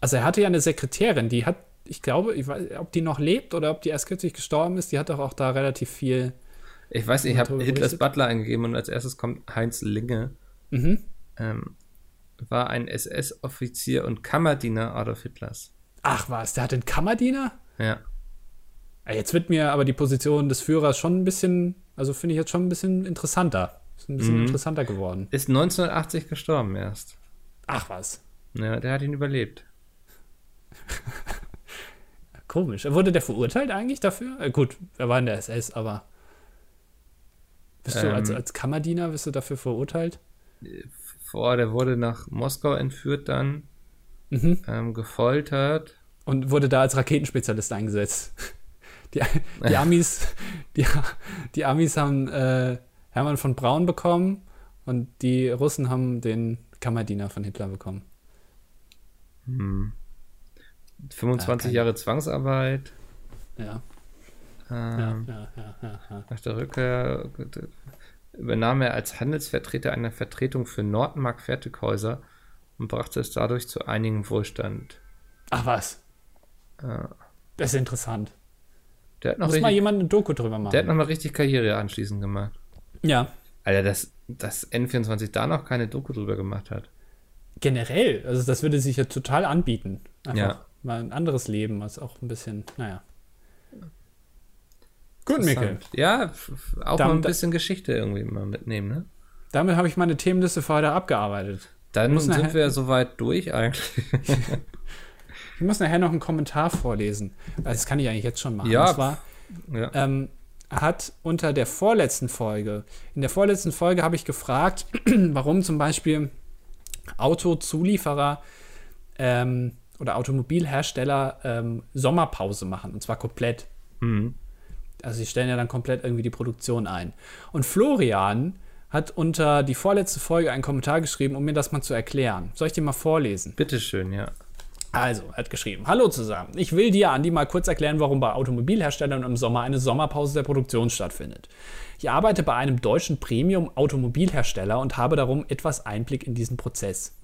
Also er hatte ja eine Sekretärin, die hat, ich glaube, ich weiß, ob die noch lebt oder ob die erst kürzlich gestorben ist, die hat doch auch da relativ viel. Ich weiß nicht, ich habe Hitlers? Butler eingegeben und als erstes kommt Heinz Linge. Mhm. Ähm, war ein SS-Offizier und Kammerdiener Adolf Hitlers. Ach was, der hat einen Kammerdiener? Ja. Jetzt wird mir aber die Position des Führers schon ein bisschen, also finde ich jetzt schon ein bisschen interessanter. Ist ein bisschen Mhm. interessanter geworden. Ist 1980 gestorben erst. Ach was. Ja, der hat ihn überlebt. Komisch. Wurde der verurteilt eigentlich dafür? Äh, gut, er war in der SS, aber. Bist du Ähm. als, als Kammerdiener, bist du dafür verurteilt? Vor, der wurde nach Moskau entführt dann, Mhm. ähm, gefoltert. Und wurde da als Raketenspezialist eingesetzt. Die, die Amis, die, die Amis haben äh, Hermann von Braun bekommen und die Russen haben den Kammerdiener von Hitler bekommen. Hm. 25 keine- Jahre Zwangsarbeit. Ja. Ähm, Ja, ja, ja, ja, ja. Nach der Rückkehr übernahm er als Handelsvertreter eine Vertretung für Nordmark Fertighäuser und brachte es dadurch zu einigem Wohlstand. Ach was, Äh, das ist interessant. der hat noch Muss mal richtig, jemand eine Doku drüber machen. der hat noch mal richtig Karriere anschließend gemacht. ja, Alter, dass, dass N24 da noch keine Doku drüber gemacht hat. generell, also das würde sich ja total anbieten. Einfach Ja. mal ein anderes Leben, was auch ein bisschen, naja. Gut, Mikkel. Ja, auch Dann- mal ein bisschen Geschichte irgendwie mal mitnehmen, ne? Damit habe ich meine Themenliste für heute abgearbeitet. Dann sind nachher- wir soweit durch eigentlich. Ich muss nachher noch einen Kommentar vorlesen. Das kann ich eigentlich jetzt schon machen. Ja. Und zwar Ja. ähm, hat unter der vorletzten Folge, in der vorletzten Folge habe ich gefragt, warum zum Beispiel Autozulieferer ähm, oder Automobilhersteller ähm, Sommerpause machen. Und zwar komplett. Mhm. Also sie stellen ja dann komplett irgendwie die Produktion ein. Und Florian hat unter die vorletzte Folge einen Kommentar geschrieben, um mir das mal zu erklären. Soll ich dir mal vorlesen? Bitteschön, ja. Also, er hat geschrieben: Hallo zusammen. Ich will dir, Andi, mal kurz erklären, warum bei Automobilherstellern im Sommer eine Sommerpause der Produktion stattfindet. Ich arbeite bei einem deutschen Premium-Automobilhersteller und habe darum etwas Einblick in diesen Prozess.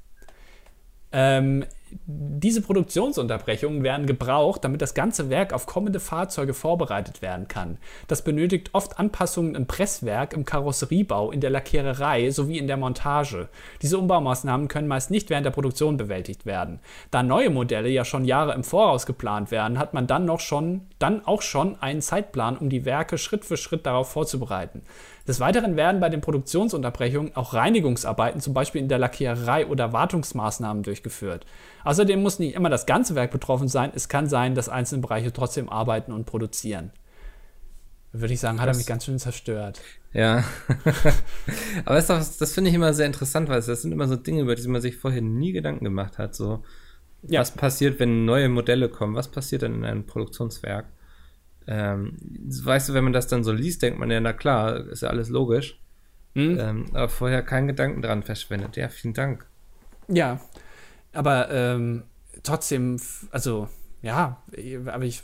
Ähm, diese Produktionsunterbrechungen werden gebraucht, damit das ganze Werk auf kommende Fahrzeuge vorbereitet werden kann. Das benötigt oft Anpassungen im Presswerk, im Karosseriebau, in der Lackiererei sowie in der Montage. Diese Umbaumaßnahmen können meist nicht während der Produktion bewältigt werden. Da neue Modelle ja schon Jahre im Voraus geplant werden, hat man dann noch schon, dann auch schon einen Zeitplan, um die Werke Schritt für Schritt darauf vorzubereiten. Des Weiteren werden bei den Produktionsunterbrechungen auch Reinigungsarbeiten, zum Beispiel in der Lackiererei oder Wartungsmaßnahmen durchgeführt. Außerdem muss nicht immer das ganze Werk betroffen sein. Es kann sein, dass einzelne Bereiche trotzdem arbeiten und produzieren. Würde ich sagen, hat er Das- mich ganz schön zerstört. Ja. Aber ist doch, das finde ich immer sehr interessant, weil das sind immer so Dinge, über die man sich vorher nie Gedanken gemacht hat. So, Ja. was passiert, wenn neue Modelle kommen? Was passiert dann in einem Produktionswerk? Ähm, weißt du, wenn man das dann so liest, denkt man ja, na klar, ist ja alles logisch. Hm? Ähm, aber vorher keinen Gedanken dran verschwendet. Ja, vielen Dank. Ja, aber ähm, trotzdem, also ja, aber ich,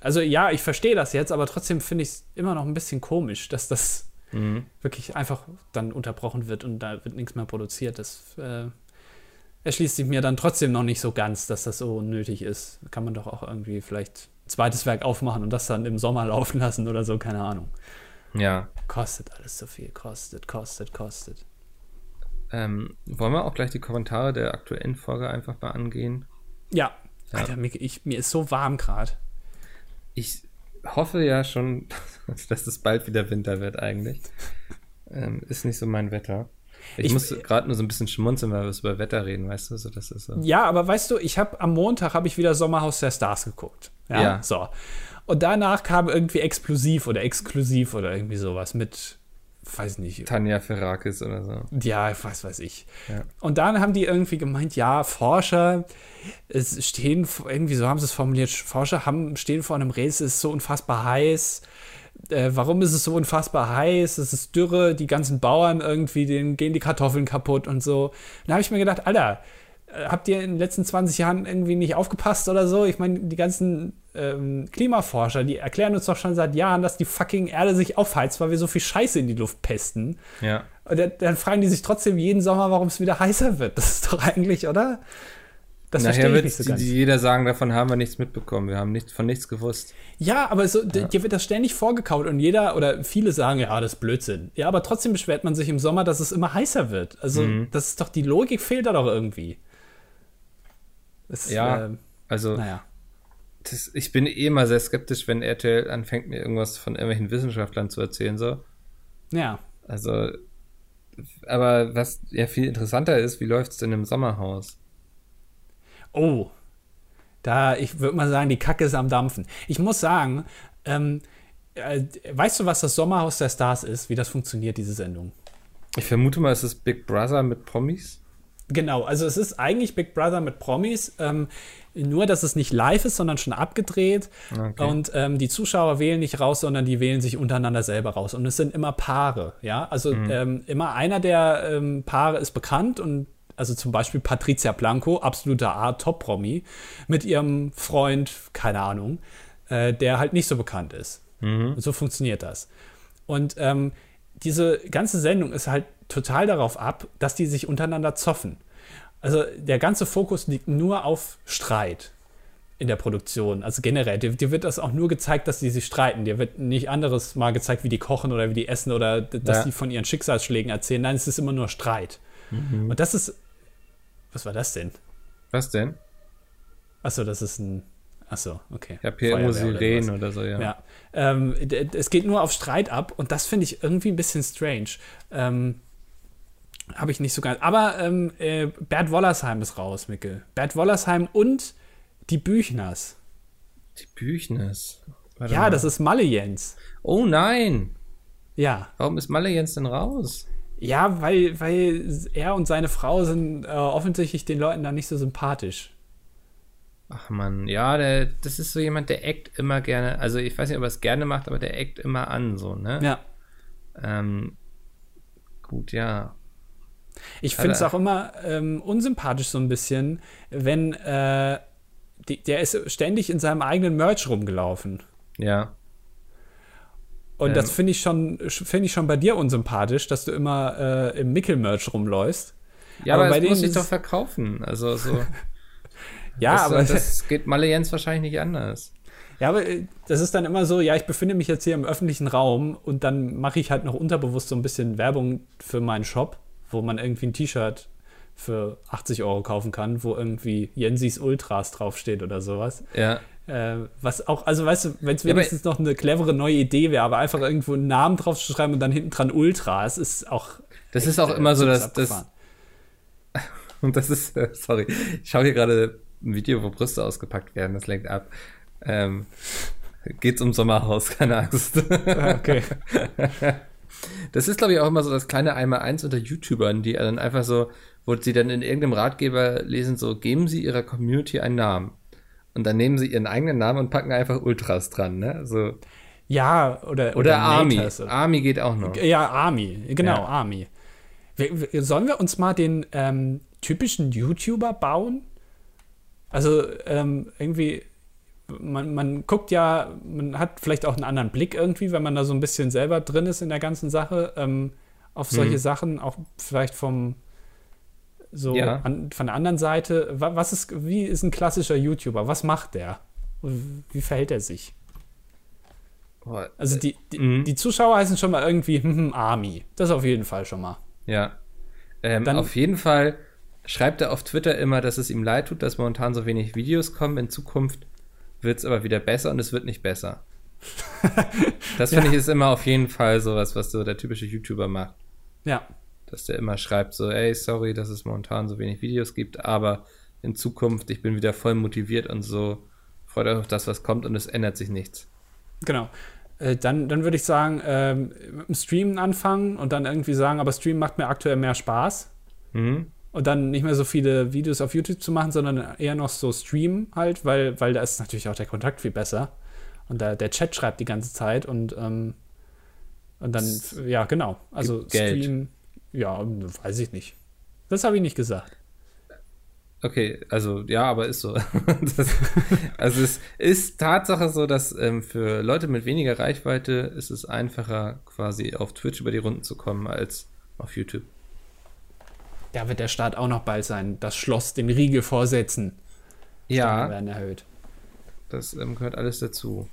also ja, ich verstehe das jetzt, aber trotzdem finde ich es immer noch ein bisschen komisch, dass das Mhm. wirklich einfach dann unterbrochen wird und da wird nichts mehr produziert. Das äh, erschließt sich mir dann trotzdem noch nicht so ganz, dass das so nötig ist. Kann man doch auch irgendwie vielleicht zweites Werk aufmachen und das dann im Sommer laufen lassen oder so, keine Ahnung. Ja. Kostet alles so viel, kostet, kostet, kostet. Ähm, wollen wir auch gleich die Kommentare der aktuellen Folge einfach mal angehen? Ja, Ja. Alter, mir, ich, mir ist so warm gerade. Ich hoffe ja schon, dass es bald wieder Winter wird eigentlich. Ähm, ist nicht so mein Wetter. Ich, Ich- muss gerade nur so ein bisschen schmunzeln, weil wir über Wetter reden, weißt du? So, das ist so. Ja, aber weißt du, ich habe am Montag habe ich wieder Sommerhaus der Stars geguckt. Ja, Ja. So. Und danach kam irgendwie Explosiv oder Exklusiv oder irgendwie sowas mit, weiß nicht, Tanja Ferrakis oder so. ja, was weiß ich. Ja. Und dann haben die irgendwie gemeint, ja, Forscher es stehen, irgendwie so haben sie es formuliert, Forscher haben, stehen vor einem Rätsel, es ist so unfassbar heiß. Äh, warum ist es so unfassbar heiß? Es ist Dürre, die ganzen Bauern irgendwie, denen gehen die Kartoffeln kaputt und so. Und da habe ich mir gedacht, Alter, habt ihr in den letzten 20 Jahren irgendwie nicht aufgepasst oder so? Ich meine, die ganzen ähm, Klimaforscher, die erklären uns doch schon seit Jahren, dass die fucking Erde sich aufheizt, weil wir so viel Scheiße in die Luft pesten. Ja. Und dann, dann fragen die sich trotzdem jeden Sommer, warum es wieder heißer wird. Das ist doch eigentlich, oder? Das Nachher verstehe ich wird nicht so jeder sagen, davon haben wir nichts mitbekommen. Wir haben nicht, von nichts gewusst. Ja, aber so, d- dir wird das ständig vorgekaut und jeder oder viele sagen, ja, das ist Blödsinn. Ja, aber trotzdem beschwert man sich im Sommer, dass es immer heißer wird. Also, Mhm. das ist doch, die Logik fehlt da doch irgendwie. Das, Ja. ähm, Also, naja. das, ich bin eh immer sehr skeptisch, wenn RTL anfängt, mir irgendwas von irgendwelchen Wissenschaftlern zu erzählen. So. Ja. Also, aber was ja viel interessanter ist, wie läuft es denn im Sommerhaus? Oh. Da, ich würde mal sagen, die Kacke ist am Dampfen. Ich muss sagen, ähm, äh, weißt du, was das Sommerhaus der Stars ist, wie das funktioniert, diese Sendung? Ich vermute mal, es ist Big Brother mit Promis. Genau, also es ist eigentlich Big Brother mit Promis, ähm, nur dass es nicht live ist, sondern schon abgedreht. Okay. Und ähm, die Zuschauer wählen nicht raus, sondern die wählen sich untereinander selber raus. Und es sind immer Paare, ja. Also ähm, immer einer der ähm, Paare ist bekannt und also zum Beispiel Patricia Blanco, absoluter A-Top-Promi, mit ihrem Freund, keine Ahnung, äh, der halt nicht so bekannt ist. Mhm. Und so funktioniert das. Und ähm, diese ganze Sendung ist halt total darauf ab, dass die sich untereinander zoffen. Also der ganze Fokus liegt nur auf Streit in der Produktion. Also generell, dir, dir wird das auch nur gezeigt, dass die sich streiten. Dir wird nicht anderes mal gezeigt, wie die kochen oder wie die essen oder dass Ja. die von ihren Schicksalsschlägen erzählen. Nein, es ist immer nur Streit. Und das ist. Was war das denn? Was denn? Achso, das ist ein. Okay. Habe hier irgendwo Feuerwehr oder Sirenen sowas. oder so, ja. Ja. Ähm, es geht nur auf Streit ab und das finde ich irgendwie ein bisschen strange. Ähm, Habe ich nicht so ganz. Aber ähm, äh, Bert Wollersheim ist raus, Mickel. Bert Wollersheim und Die Büchners. Die Büchners. Warte ja, mal. das ist Malle Jens. Oh nein. Ja. Warum ist Malle Jens denn raus? Ja, weil, weil er und seine Frau sind äh, offensichtlich den Leuten da nicht so sympathisch. Ach man, ja, der, das ist so jemand, der eckt immer gerne, also ich weiß nicht, ob er es gerne macht, aber der eckt immer an, so, ne? Ja. Ähm, gut, ja. Ich finde es auch immer ähm, unsympathisch so ein bisschen, wenn äh, die, der ist ständig in seinem eigenen Merch rumgelaufen. Ja. Und ähm. das finde ich schon, finde ich schon bei dir unsympathisch, dass du immer äh, im Mickel-Merch rumläufst. Ja, aber, aber das muss ich doch verkaufen. Also so. ja, das, aber das geht Malle Jens wahrscheinlich nicht anders. Ja, aber äh, das ist dann immer so, ja, ich befinde mich jetzt hier im öffentlichen Raum und dann mache ich halt noch unterbewusst so ein bisschen Werbung für meinen Shop, wo man irgendwie ein T-Shirt für 80 Euro kaufen kann, wo irgendwie Jensis Ultras draufsteht oder sowas. Ja. Äh, was auch, also weißt du, wenn es wenigstens ja, noch eine clevere neue Idee wäre, aber einfach irgendwo einen Namen drauf zu schreiben und dann hinten dran Ultras, ist auch. Das ist auch äh, immer so, dass das. Und das ist, äh, sorry, ich schaue hier gerade ein Video, wo Brüste ausgepackt werden, das lenkt ab. Ähm, geht's um Sommerhaus, keine Angst. Ah, okay. Das ist, glaube ich, auch immer so das kleine Einmal-Eins unter YouTubern, die dann einfach so, wo sie dann in irgendeinem Ratgeber lesen, so, geben sie ihrer Community einen Namen. Und dann nehmen sie ihren eigenen Namen und packen einfach Ultras dran, ne? So. Ja, oder, oder, oder Army. Army geht auch noch. Ja, Army, genau, ja. Army. Sollen wir uns mal den ähm, typischen YouTuber bauen? Also ähm, irgendwie, man, man guckt ja, man hat vielleicht auch einen anderen Blick irgendwie, wenn man da so ein bisschen selber drin ist in der ganzen Sache, ähm, auf solche hm. Sachen, auch vielleicht vom, so ja. an, von der anderen Seite, was ist, wie ist ein klassischer YouTuber? Was macht der? Wie verhält er sich? Also die, die, mhm. die, Zuschauer heißen schon mal irgendwie hm, hm, Army. Das auf jeden Fall schon mal. Ja. Ähm, Dann, auf jeden Fall schreibt er auf Twitter immer, dass es ihm leid tut, dass momentan so wenig Videos kommen. In Zukunft wird es aber wieder besser und es wird nicht besser. das finde ja. ich ist immer auf jeden Fall sowas, was so der typische YouTuber macht. Ja, dass der immer schreibt so, ey, sorry, dass es momentan so wenig Videos gibt, aber in Zukunft, ich bin wieder voll motiviert und so, freut euch auf das, was kommt und es ändert sich nichts. Genau. Äh, dann, dann würde ich sagen, ähm, mit dem Streamen anfangen und dann irgendwie sagen, aber Streamen macht mir aktuell mehr Spaß. Mhm. Und dann nicht mehr so viele Videos auf YouTube zu machen, sondern eher noch so streamen halt, weil, weil da ist natürlich auch der Kontakt viel besser. Und da, der Chat schreibt die ganze Zeit und, ähm, und dann, ja, genau. Also Streamen ja, weiß ich nicht. Das habe ich nicht gesagt. Okay, also ja, aber ist so. das, also es ist Tatsache so, dass ähm, für Leute mit weniger Reichweite ist es einfacher, quasi auf Twitch über die Runden zu kommen, als auf YouTube. Da wird der Start auch noch bald sein. Das Schloss, den Riegel vorsetzen. Ja. werden erhöht. Das ähm, gehört alles dazu.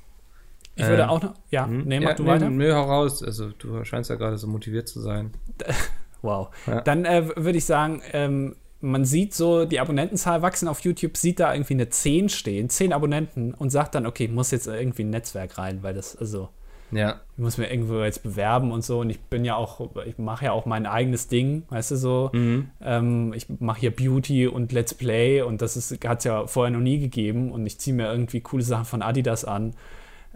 Ich würde ähm, auch noch. Ja, hm? nee, mach ja, du nee, weiter. Nö, hau raus. Also, du scheinst ja gerade so motiviert zu sein. Wow. Ja. Dann äh, würde ich sagen, ähm, man sieht so, die Abonnentenzahl wachsen auf YouTube, sieht da irgendwie eine 10 stehen, 10 Abonnenten und sagt dann, okay, muss jetzt irgendwie ein Netzwerk rein, weil das, also, ja. ich muss mir irgendwo jetzt bewerben und so und ich bin ja auch, ich mache ja auch mein eigenes Ding, weißt du so, mhm. ähm, ich mache hier Beauty und Let's Play und das hat es ja vorher noch nie gegeben und ich ziehe mir irgendwie coole Sachen von Adidas an.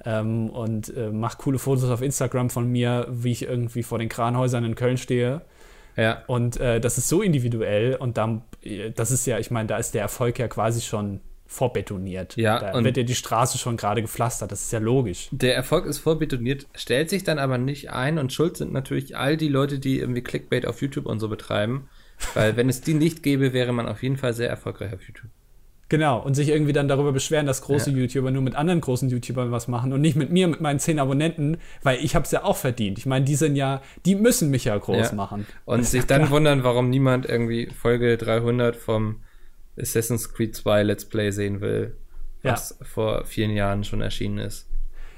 Ähm, und äh, mache coole Fotos auf Instagram von mir, wie ich irgendwie vor den Kranhäusern in Köln stehe ja. Und äh, das ist so individuell und dann, das ist ja, ich meine, da ist der Erfolg ja quasi schon vorbetoniert. Ja, da wird ja die Straße schon gerade gepflastert, das ist ja logisch. Der Erfolg ist vorbetoniert, stellt sich dann aber nicht ein und schuld sind natürlich all die Leute, die irgendwie Clickbait auf YouTube und so betreiben. Weil wenn es die nicht gäbe, wäre man auf jeden Fall sehr erfolgreich auf YouTube. Genau, und sich irgendwie dann darüber beschweren, dass große ja. YouTuber nur mit anderen großen YouTubern was machen und nicht mit mir, mit meinen zehn Abonnenten, weil ich habe es ja auch verdient. Ich meine, die sind ja, die müssen mich ja groß ja. machen. Und sich dann wundern, warum niemand irgendwie Folge 300 vom Assassin's Creed 2 Let's Play sehen will, was ja. vor vielen Jahren schon erschienen ist.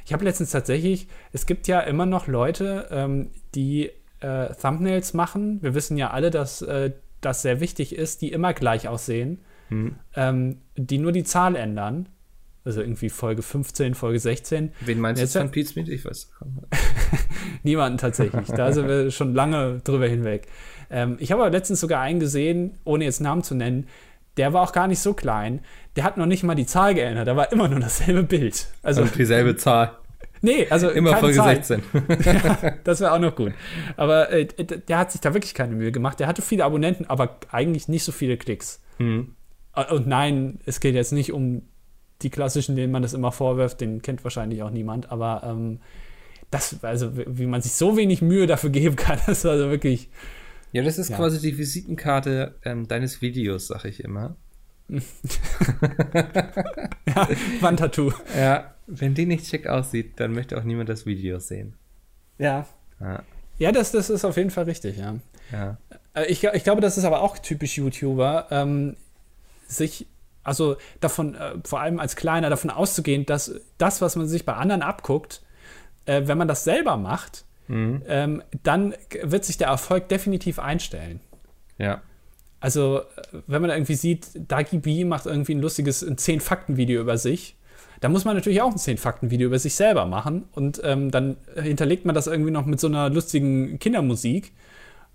Ich habe letztens tatsächlich, es gibt ja immer noch Leute, ähm, die äh, Thumbnails machen. Wir wissen ja alle, dass äh, das sehr wichtig ist, die immer gleich aussehen hm. ähm, die nur die Zahl ändern. Also irgendwie Folge 15, Folge 16. Wen meinst du von Pete Smith? Ich weiß. Niemanden tatsächlich. Da sind wir schon lange drüber hinweg. Ähm, ich habe aber letztens sogar einen gesehen, ohne jetzt Namen zu nennen, der war auch gar nicht so klein. Der hat noch nicht mal die Zahl geändert, da war immer nur dasselbe Bild. Also Und dieselbe Zahl. Nee, also Immer Folge Zahl. 16. ja, das wäre auch noch gut. Aber äh, der hat sich da wirklich keine Mühe gemacht. Der hatte viele Abonnenten, aber eigentlich nicht so viele Klicks. Mhm. Und nein, es geht jetzt nicht um die klassischen, denen man das immer vorwirft, den kennt wahrscheinlich auch niemand, aber ähm, das, also wie wie man sich so wenig Mühe dafür geben kann, das ist also wirklich, Ja, das ist Ja. quasi die Visitenkarte ähm, deines Videos, sag ich immer. ja, Wandtattoo. Ja, wenn die nicht schick aussieht, dann möchte auch niemand das Video sehen. Ja. Ja, Ja, das, das ist auf jeden Fall richtig, ja. ja. Äh, Ich, ich glaube, das ist aber auch typisch YouTuber, ähm, sich, also davon, äh, vor allem als Kleiner, davon auszugehen, dass das, was man sich bei anderen abguckt, äh, wenn man das selber macht, Mhm. ähm, dann wird sich der Erfolg definitiv einstellen. Ja. Also, wenn man irgendwie sieht, Dagi B macht irgendwie ein lustiges 10-Fakten-Video über sich, dann muss man natürlich auch ein 10-Fakten-Video über sich selber machen und ähm, dann hinterlegt man das irgendwie noch mit so einer lustigen Kindermusik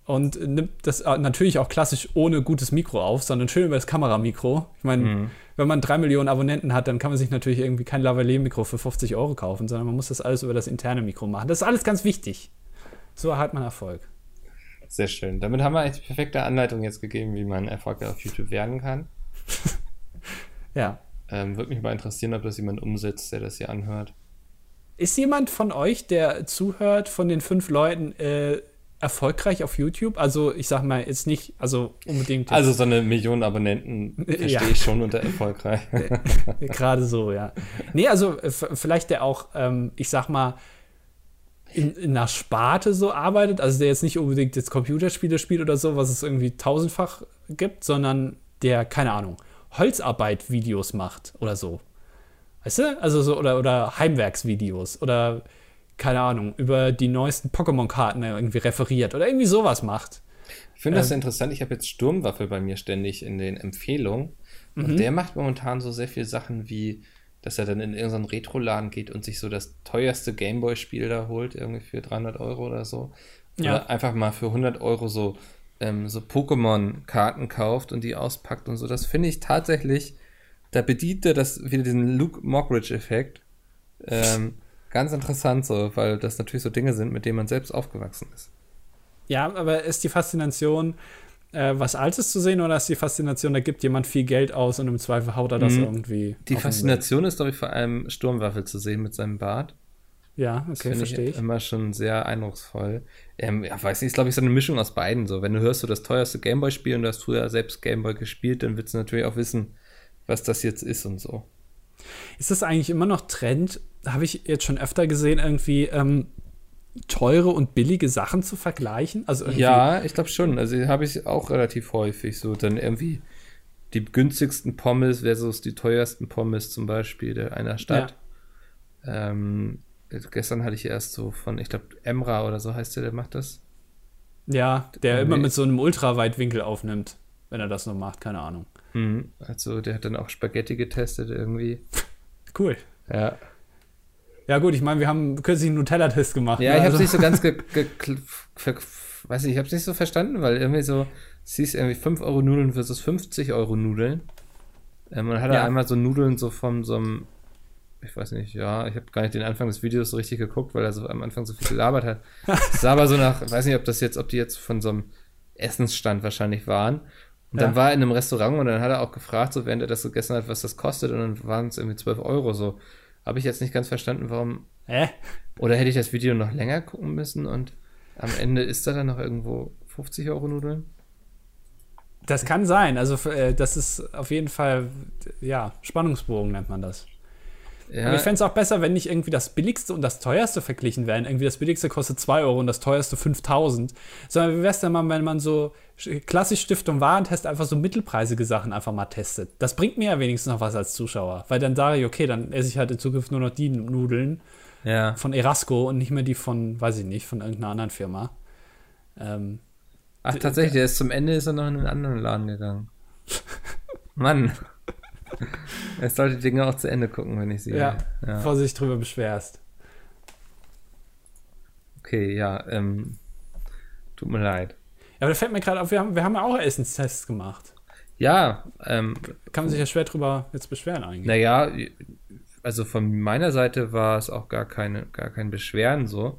und nimmt das äh, natürlich auch klassisch ohne gutes Mikro auf, sondern schön über das Kameramikro. Ich meine, Mhm. Wenn man drei Millionen Abonnenten hat, dann kann man sich natürlich irgendwie kein Lavalier-Mikro für 50 Euro kaufen, sondern man muss das alles über das interne Mikro machen. Das ist alles ganz wichtig. So hat man Erfolg. Sehr schön. Damit haben wir eigentlich die perfekte Anleitung jetzt gegeben, wie man erfolgreich auf YouTube werden kann. Ja. Ähm, Würde mich mal interessieren, ob das jemand umsetzt, der das hier anhört. Ist jemand von euch, der zuhört, von den fünf Leuten äh, erfolgreich auf YouTube? Also ich sag mal jetzt nicht, also unbedingt Also so eine Million Abonnenten verstehe Ja. ich schon unter erfolgreich. gerade so, ja. Nee, also äh, vielleicht der auch, ähm, ich sag mal, in, in einer Sparte so arbeitet, also der jetzt nicht unbedingt jetzt Computerspiele spielt oder so, was es irgendwie tausendfach gibt, sondern der, keine Ahnung, Holzarbeit-Videos macht oder so. Weißt du? Also so, oder, oder Heimwerksvideos oder keine Ahnung, über die neuesten Pokémon-Karten irgendwie referiert oder irgendwie sowas macht. Ich finde das Ähm. interessant. Ich habe jetzt Sturmwaffe bei mir ständig in den Empfehlungen. Und der macht momentan so sehr viele Sachen wie, dass er dann in irgendeinen Retro-Laden geht und sich so das teuerste Gameboy-Spiel da holt, irgendwie für 300 Euro oder so. Ja. Oder einfach mal für 100 Euro so, ähm, so Pokémon-Karten kauft und die auspackt und so. Das finde ich tatsächlich, da bedient er das wieder diesen Luke Mockridge-Effekt. Ähm, ganz interessant so, weil das natürlich so Dinge sind, mit denen man selbst aufgewachsen ist. Ja, aber ist die Faszination, äh, was Altes zu sehen oder ist die Faszination, da gibt jemand viel Geld aus und im Zweifel haut er das Mhm. irgendwie. Die Faszination ist, glaube ich, vor allem Sturmwaffel zu sehen mit seinem Bart. Ja, okay, verstehe ich ich. immer schon sehr eindrucksvoll. Ähm, ja, weiß nicht, ist, glaube ich, so eine Mischung aus beiden. So, wenn du hörst, so das teuerste Gameboy-Spiel und du hast früher selbst Gameboy gespielt, dann willst du natürlich auch wissen, was das jetzt ist und so. Ist das eigentlich immer noch Trend? Habe ich jetzt schon öfter gesehen, irgendwie ähm, teure und billige Sachen zu vergleichen? Also Ja, ich glaube schon. Also habe ich auch relativ häufig so. Dann irgendwie die günstigsten Pommes versus die teuersten Pommes zum Beispiel einer Stadt. Ähm, gestern hatte ich erst so von, ich glaube, Emra oder so heißt der, der macht das. ja, der Nee. immer mit so einem Ultraweitwinkel aufnimmt, wenn er das noch macht, keine Ahnung. Mhm. Also der hat dann auch Spaghetti getestet irgendwie. Cool. Ja. Ja, gut, ich meine, wir haben kürzlich einen Nutella-Test gemacht. Ja, ne? ich habe Also- es nicht so ganz ge ge weiß nicht, ich habe es nicht so verstanden, weil irgendwie so, es hieß irgendwie 5 Euro Nudeln versus 50 Euro Nudeln. Ähm, man hat Ja. ja. einmal so Nudeln so von so einem, ich weiß nicht, ja, ich habe gar nicht den Anfang des Videos so richtig geguckt, weil er so am Anfang so viel gelabert hat. Es sah aber so nach, ich weiß nicht, ob das jetzt, ob die jetzt von so einem Essensstand wahrscheinlich waren. Und dann Ja. war er in einem Restaurant und dann hat er auch gefragt, so während er das gegessen hat, was das kostet und dann waren es irgendwie 12 Euro so. Habe ich jetzt nicht ganz verstanden, warum Hä? oder hätte ich das Video noch länger gucken müssen und am Ende ist da dann noch irgendwo 50 Euro Nudeln? Das kann sein. Also, äh, das ist auf jeden Fall, ja, Spannungsbogen nennt man das. Ja, Aber ich fände es auch besser, wenn nicht irgendwie das billigste und das teuerste verglichen werden. Irgendwie das billigste kostet 2 Euro und das teuerste 5000. Sondern wie wäre es denn mal, wenn man so sch- klassisch Stiftung Warentest einfach so mittelpreisige Sachen einfach mal testet? Das bringt mir ja wenigstens noch was als Zuschauer. Weil dann sage ich, okay, dann esse ich halt in Zukunft nur noch die Nudeln ja. von Erasco und nicht mehr die von, weiß ich nicht, von irgendeiner anderen Firma. Ähm, Ach, tatsächlich, der ist zum Ende ist er noch in einen anderen Laden gegangen. Mann. Er sollte die Dinge auch zu Ende gucken, wenn ich sie. ja, ja. bevor du dich drüber beschwerst. Okay, ja, ähm, tut mir leid. Ja, aber da fällt mir gerade auf, wir haben, wir haben ja auch Essenstests gemacht. Ja, ähm, Kann man sich ja schwer drüber jetzt beschweren eigentlich. naja, also von meiner Seite war es auch gar keine, gar kein Beschweren so.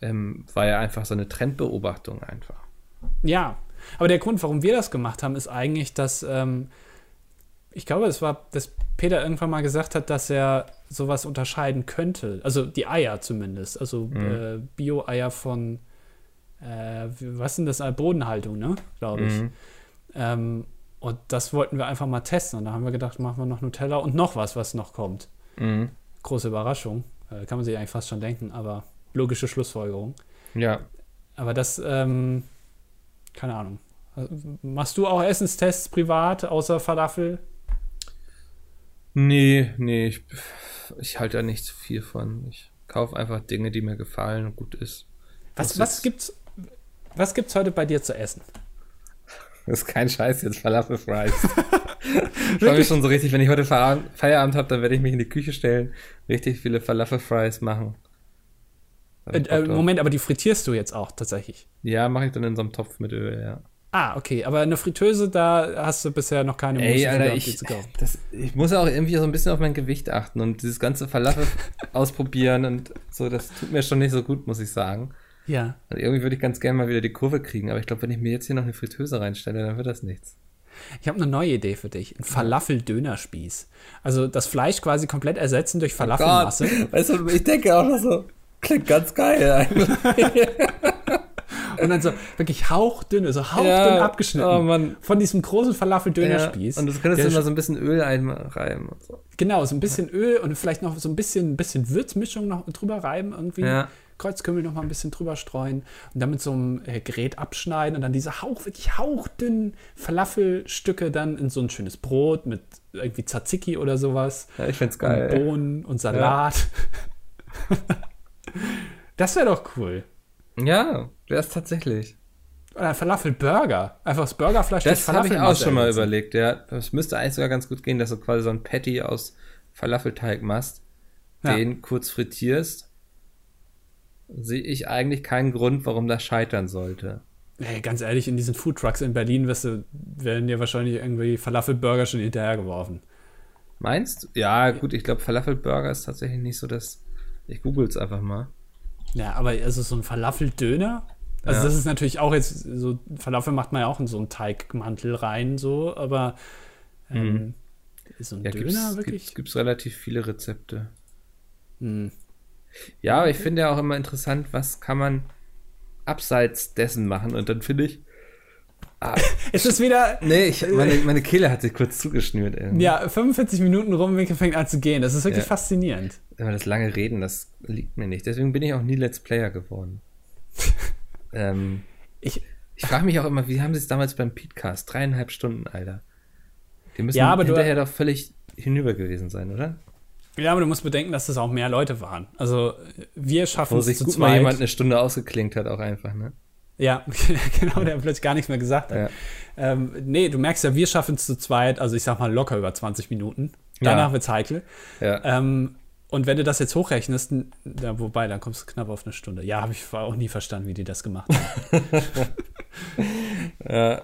Ähm, war ja einfach so eine Trendbeobachtung einfach. Ja, aber der Grund, warum wir das gemacht haben, ist eigentlich, dass ähm, ich glaube, es war, dass Peter irgendwann mal gesagt hat, dass er sowas unterscheiden könnte. Also die Eier zumindest. Also äh, Bio-Eier von, äh, was sind das? Äh, Bodenhaltung, ne? Glaube ich. Mhm. Ähm, und das wollten wir einfach mal testen. Und da haben wir gedacht, machen wir noch Nutella und noch was, was noch kommt. Mhm. Große Überraschung. Äh, kann man sich eigentlich fast schon denken, aber logische Schlussfolgerung. Ja, Aber das, ähm, keine Ahnung. Also, Machst du auch Essenstests privat, außer Falafel? Nee, nee, ich, ich halte da nicht so viel von. Ich kaufe einfach Dinge, die mir gefallen und gut ist. Was, was ist- gibt's, was gibt's heute bei dir zu essen? Das ist kein Scheiß jetzt, Falafel Fries. ich freue mich schon so richtig, wenn ich heute Feierabend, habe, dann werde ich mich in die Küche stellen, richtig viele Falafel Fries machen. Äh, äh. Moment, aber die frittierst du jetzt auch tatsächlich. Ja, mache ich dann in so einem Topf mit Öl, ja. Ah, okay, aber eine Fritteuse, da hast du bisher noch keine Ey, Muße für Alter, ich, zu kaufen. das, ich muss auch irgendwie so ein bisschen auf mein Gewicht achten und dieses ganze Falafel ausprobieren und so, das tut mir schon nicht so gut, muss ich sagen. Ja. Und irgendwie würde ich ganz gerne mal wieder die Kurve kriegen, aber ich glaube, wenn ich mir jetzt hier noch eine Fritteuse reinstelle, dann wird das nichts. Ich habe eine neue Idee für dich. Ein Falafel-Dönerspieß. Also das Fleisch quasi komplett ersetzen durch Falafelmasse. Oh weißt du, ich denke auch noch so, klingt ganz geil eigentlich. und dann so wirklich hauchdünn, so hauchdünn Ja, abgeschnitten. oh. Von diesem großen Ja, Falafel-Dönerspieß. und du könntest immer so ein bisschen Öl einreiben und so. Genau, so ein bisschen Öl und vielleicht noch so ein bisschen, bisschen Würzmischung noch drüber reiben irgendwie. Ja. Kreuzkümmel noch mal ein bisschen drüber streuen und dann mit so einem äh, Gerät abschneiden und dann diese hauch, wirklich hauchdünnen Falafelstücke dann in so ein schönes Brot mit irgendwie Tzatziki oder sowas. Ja, ich find's Und geil. Bohnen und Salat. das wäre doch cool. Ja, das tatsächlich. Oder ein Falafel-Burger. Einfach das Burgerfleisch Das habe ich auch schon mal überlegt, ja. Das müsste eigentlich sogar ganz gut gehen, dass du quasi so ein Patty aus Falafelteig machst, Ja. den kurz frittierst. Sehe ich eigentlich keinen Grund, warum das scheitern sollte. Ey, ganz ehrlich, in diesen Foodtrucks in Berlin wirst du, werden dir wahrscheinlich irgendwie Falafel-Burger schon hinterhergeworfen. Meinst du? Ja, gut, ich glaube, Falafelburger ist tatsächlich nicht so das. Ich google es einfach mal. Ja, aber also so ein Falafel-Döner? Also Ja. das ist natürlich auch jetzt, so Falafel macht man ja auch in so einen Teigmantel rein, so, aber ähm, ist so ein. Ja, Döner gibt's, wirklich? gibt's, gibt's relativ viele Rezepte. Hm. Ja, aber ich finde ja auch immer interessant, was kann man abseits dessen machen. Und dann finde ich. Es ist wieder, Nee, ich, meine, meine Kehle hat sich kurz zugeschnürt. Irgendwie. ja, 45 Minuten rum, Winkel fängt an zu gehen. Das ist wirklich Ja. faszinierend. Aber das lange Reden, das liegt mir nicht. Deswegen bin ich auch nie Let's Player geworden. ähm, Ich, ich frage mich auch immer, wie haben sie es damals beim Podcast? Dreieinhalb Stunden, Alter. Die müssen Ja, aber du- hinterher doch völlig hinüber gewesen sein, oder? ja, aber du musst bedenken, dass das auch mehr Leute waren. Also wir schaffen Wo es sich zu gut mal jemand eine Stunde ausgeklinkt hat, auch einfach, ne? Ja, genau, der plötzlich gar nichts mehr gesagt hat. Ja. Ähm, nee, du merkst ja, wir schaffen es zu zweit, also ich sag mal locker über 20 Minuten. Ja. Danach wird's heikel. Ja. Ähm, und wenn du das jetzt hochrechnest, da, wobei, dann kommst du knapp auf eine Stunde. Ja, habe ich auch nie verstanden, wie die das gemacht haben. ja.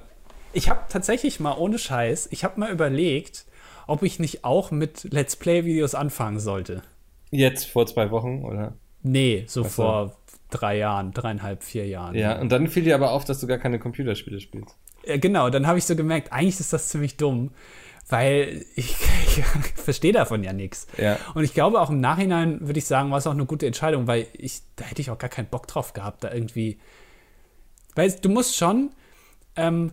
ich habe tatsächlich mal ohne Scheiß, ich habe mal überlegt, ob ich nicht auch mit Let's Play-Videos anfangen sollte. Jetzt vor zwei Wochen, oder? Nee, so so. vor drei Jahren, dreieinhalb, vier Jahren. Ja, und dann fiel dir aber auf, dass du gar keine Computerspiele spielst. Ja, genau, dann habe ich so gemerkt, eigentlich ist das ziemlich dumm, weil ich, ich verstehe davon ja nichts. Ja. Und ich glaube, auch im Nachhinein würde ich sagen, war es auch eine gute Entscheidung, weil ich, da hätte ich auch gar keinen Bock drauf gehabt, da irgendwie. Weil du musst schon, ähm,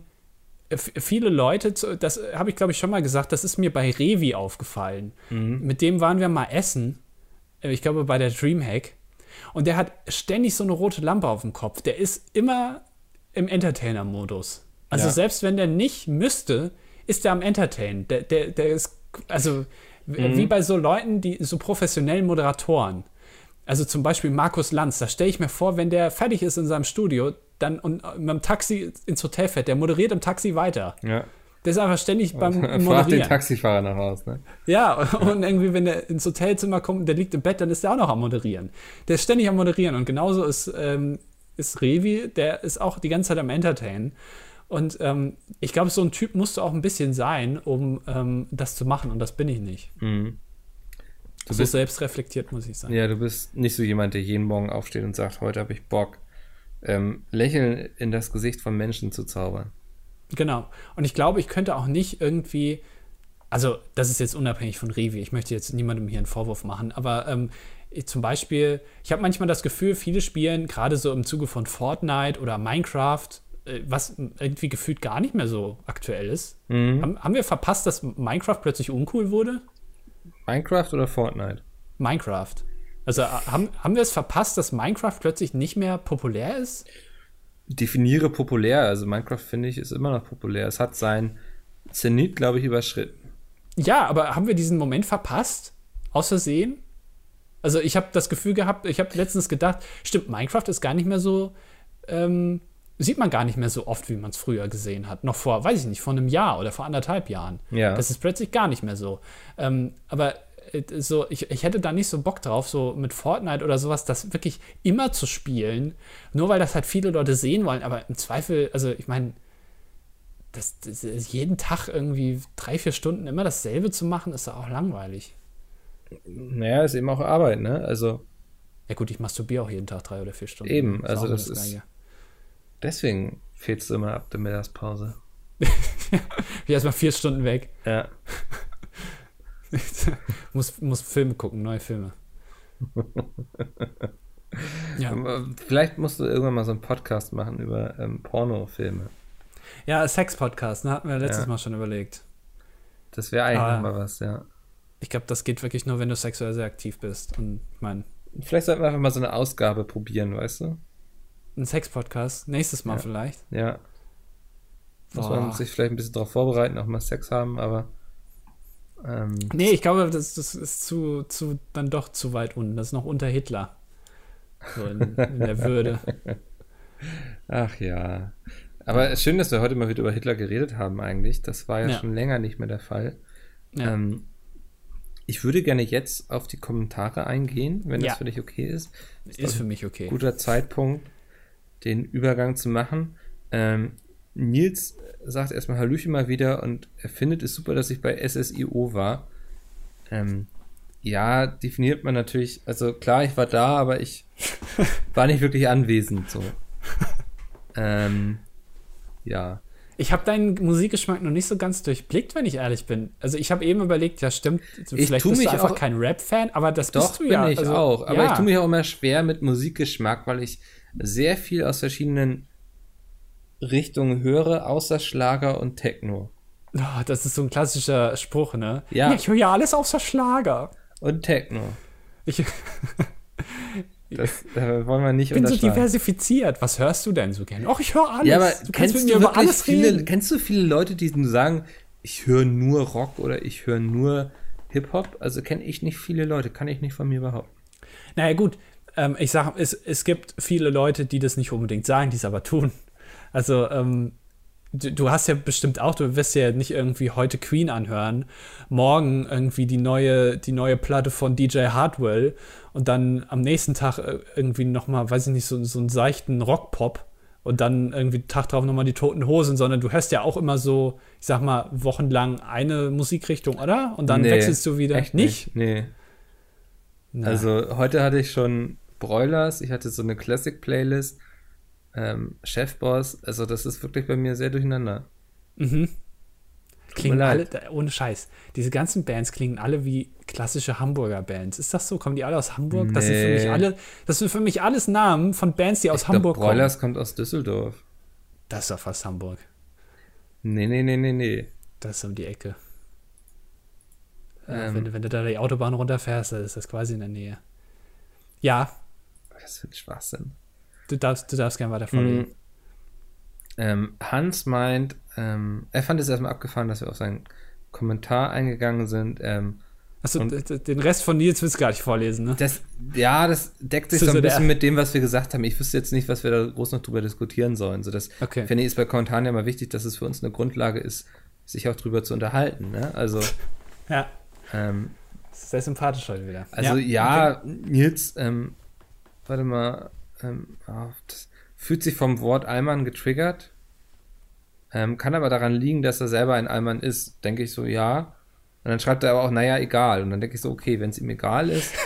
viele Leute, das habe ich glaube ich schon mal gesagt, das ist mir bei Revi aufgefallen. Mit dem waren wir mal essen, äh, ich glaube bei der Dreamhack. Und der hat ständig so eine rote Lampe auf dem Kopf. Der ist immer im Entertainer-Modus. Also Ja. selbst wenn der nicht müsste, ist der am Entertain. Der, der, der ist, also w- wie bei so Leuten, die so professionellen Moderatoren. Also zum Beispiel Markus Lanz, da stelle ich mir vor, wenn der fertig ist in seinem Studio, dann und mit dem Taxi ins Hotel fährt, der moderiert im Taxi weiter. Ja. Der ist einfach ständig beim Frag den Moderieren. Taxifahrer nach Haus, ne? Ja, und irgendwie, wenn der ins Hotelzimmer kommt und der liegt im Bett, dann ist der auch noch am Moderieren. Der ist ständig am Moderieren und genauso ist, ähm, ist Revi, der ist auch die ganze Zeit am Entertainen. Und ähm, ich glaube, so ein Typ musst du auch ein bisschen sein, um ähm, das zu machen. Und das bin ich nicht. Mhm. Du so bist, selbst reflektiert, muss ich sagen. Ja, du bist nicht so jemand, der jeden Morgen aufsteht und sagt, heute habe ich Bock, ähm, Lächeln in das Gesicht von Menschen zu zaubern. Genau. Und ich glaube, ich könnte auch nicht irgendwie, also das ist jetzt unabhängig von Revi, ich möchte jetzt niemandem hier einen Vorwurf machen, aber ähm, zum Beispiel, ich habe manchmal das Gefühl, viele spielen gerade so im Zuge von Fortnite oder Minecraft, äh, was irgendwie gefühlt gar nicht mehr so aktuell ist. Mhm. Haben, haben wir verpasst, dass Minecraft plötzlich uncool wurde? Minecraft oder Fortnite? Minecraft. Also äh, haben, haben wir es verpasst, dass Minecraft plötzlich nicht mehr populär ist? Definiere populär. Also Minecraft, finde ich, ist immer noch populär. Es hat sein Zenit, glaube ich, überschritten. Ja, aber haben wir diesen Moment verpasst? Aus Versehen? Also ich habe das Gefühl gehabt, ich habe letztens gedacht, stimmt, Minecraft ist gar nicht mehr so, ähm, sieht man gar nicht mehr so oft, wie man es früher gesehen hat. Noch vor, weiß ich nicht, vor einem Jahr oder vor anderthalb Jahren. Ja. Das ist plötzlich gar nicht mehr so. Ähm, aber so, ich, ich hätte da nicht so Bock drauf, so mit Fortnite oder sowas, das wirklich immer zu spielen, nur weil das halt viele Leute sehen wollen, aber im Zweifel, also ich meine, das, das, jeden Tag irgendwie drei, vier Stunden immer dasselbe zu machen, ist ja auch langweilig. Naja, ist eben auch Arbeit, ne? Also. Ja, gut, ich masturbiere auch jeden Tag drei oder vier Stunden. Eben, also das, das ist. Deswegen fehlst du immer ab der Mittagspause. ich erstmal vier Stunden weg. Ja. muss, muss Filme gucken, neue Filme. ja. Vielleicht musst du irgendwann mal so einen Podcast machen über ähm, Pornofilme. Ja, Sex-Podcast, ne? Hatten wir letztes ja. Mal schon überlegt. Das wäre eigentlich Aber mal was, ja. Ich glaube, das geht wirklich nur, wenn du sexuell sehr aktiv bist. Und ich meine. Vielleicht sollten wir einfach mal so eine Ausgabe probieren, weißt du? Ein Sex-Podcast. Nächstes Mal ja. vielleicht. Ja. Muss man sich vielleicht ein bisschen darauf vorbereiten, auch mal Sex haben, aber. Ähm, nee, ich glaube, das, das ist zu, zu, dann doch zu weit unten. Das ist noch unter Hitler. So in, in der Würde. Ach ja. Aber schön, dass wir heute mal wieder über Hitler geredet haben, eigentlich. Das war ja, ja. schon länger nicht mehr der Fall. Ja. Ähm, ich würde gerne jetzt auf die Kommentare eingehen, wenn ja. das für dich okay ist. Ist, ist für mich okay. Guter Zeitpunkt, den Übergang zu machen. Ähm, Nils sagt erstmal Hallöchen mal wieder und er findet es super, dass ich bei SSIO war. Ähm, ja, definiert man natürlich, also klar, ich war da, aber ich war nicht wirklich anwesend, so. ähm, ja. Ich habe deinen Musikgeschmack noch nicht so ganz durchblickt, wenn ich ehrlich bin. Also ich habe eben überlegt, ja stimmt, ich vielleicht bist du einfach auch, kein Rap-Fan, aber das doch, bist du ja. bin ich also, auch. Aber ja. ich tue mich auch immer schwer mit Musikgeschmack, weil ich sehr viel aus verschiedenen Richtungen höre, außer Schlager und Techno. Oh, das ist so ein klassischer Spruch, ne? Ja. ich höre ja alles außer Schlager. Und Techno. Ich, das äh, wollen wir nicht Ich bin so diversifiziert. Was hörst du denn so gerne? Ach, ich höre alles. Ja, aber du kennst, du über alles viele, reden. kennst du viele Leute, die sagen, ich höre nur Rock oder ich höre nur Hip-Hop? Also kenne ich nicht viele Leute, kann ich nicht von mir behaupten. Naja, gut. Ähm, ich sage, es, es gibt viele Leute, die das nicht unbedingt sagen, die es aber tun. Also, ähm, du, du, hast ja bestimmt auch, du wirst ja nicht irgendwie heute Queen anhören, morgen irgendwie die neue, die neue Platte von DJ Hardwell und dann am nächsten Tag äh, irgendwie nochmal, weiß ich nicht, so, so einen seichten Rockpop und dann irgendwie Tag drauf nochmal die toten Hosen, sondern du hörst ja auch immer so, ich sag mal, wochenlang eine Musikrichtung, oder? Und dann nee, wechselst du wieder. Echt nicht? Nee. Na. Also heute hatte ich schon Broilers, ich hatte so eine Classic-Playlist ähm, Chefboss, also das ist wirklich bei mir sehr durcheinander. Mhm. Klingen alle, ohne Scheiß, diese ganzen Bands klingen alle wie klassische Hamburger Bands. Ist das so? Kommen die alle aus Hamburg? Nee. Das sind für mich alle, das sind für mich alles Namen von Bands, die aus ich Hamburg glaub, kommen. Broilers kommt aus Düsseldorf. Das ist doch fast Hamburg. Nee, nee, nee, nee, nee. Das ist um die Ecke. Ähm, wenn, wenn, du da die Autobahn runterfährst, dann ist das quasi in der Nähe. Ja. Was für ein Schwachsinn. Du darfst, du darfst gerne weiter vorlesen. Mhm. Ähm, Hans meint, ähm, er fand es erstmal abgefahren, dass wir auf seinen Kommentar eingegangen sind. Ähm, Achso, den Rest von Nils willst du gar nicht vorlesen, ne? Das, ja, das deckt sich das so ein bisschen mit dem, was wir gesagt haben. Ich wüsste jetzt nicht, was wir da groß noch drüber diskutieren sollen. So, das okay. finde ich ist bei Kommentaren ja mal wichtig, dass es für uns eine Grundlage ist, sich auch drüber zu unterhalten. Ne? Also. ja. Ähm, sehr sympathisch heute wieder. Also ja, ja okay. Nils, ähm, warte mal, ähm, oh, fühlt sich vom Wort Allmann getriggert. Ähm, kann aber daran liegen, dass er selber ein Allmann ist. Denke ich so, ja. Und dann schreibt er aber auch, naja, egal. Und dann denke ich so, okay, wenn es ihm egal ist.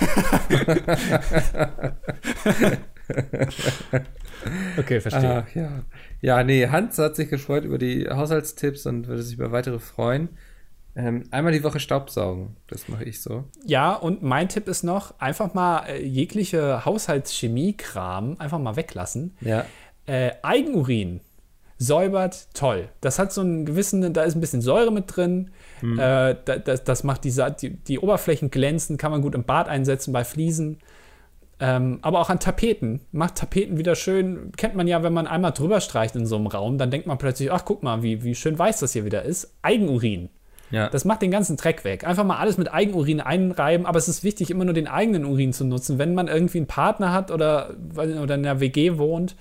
okay, verstehe. Ach, ja. ja, nee, Hans hat sich gefreut über die Haushaltstipps und würde sich über weitere freuen. Ähm, einmal die Woche Staubsaugen, das mache ich so. Ja, und mein Tipp ist noch, einfach mal äh, jegliche Haushaltschemie-Kram einfach mal weglassen. Ja. Äh, Eigenurin säubert toll. Das hat so einen gewissen, da ist ein bisschen Säure mit drin. Hm. Äh, das, das, macht die, die, die Oberflächen glänzen, kann man gut im Bad einsetzen bei Fliesen. Ähm, aber auch an Tapeten. Macht Tapeten wieder schön. Kennt man ja, wenn man einmal drüber streicht in so einem Raum, dann denkt man plötzlich, ach guck mal, wie, wie schön weiß das hier wieder ist. Eigenurin. Ja. Das macht den ganzen Dreck weg. Einfach mal alles mit Eigenurin einreiben, aber es ist wichtig, immer nur den eigenen Urin zu nutzen. Wenn man irgendwie einen Partner hat oder, oder in einer WG wohnt,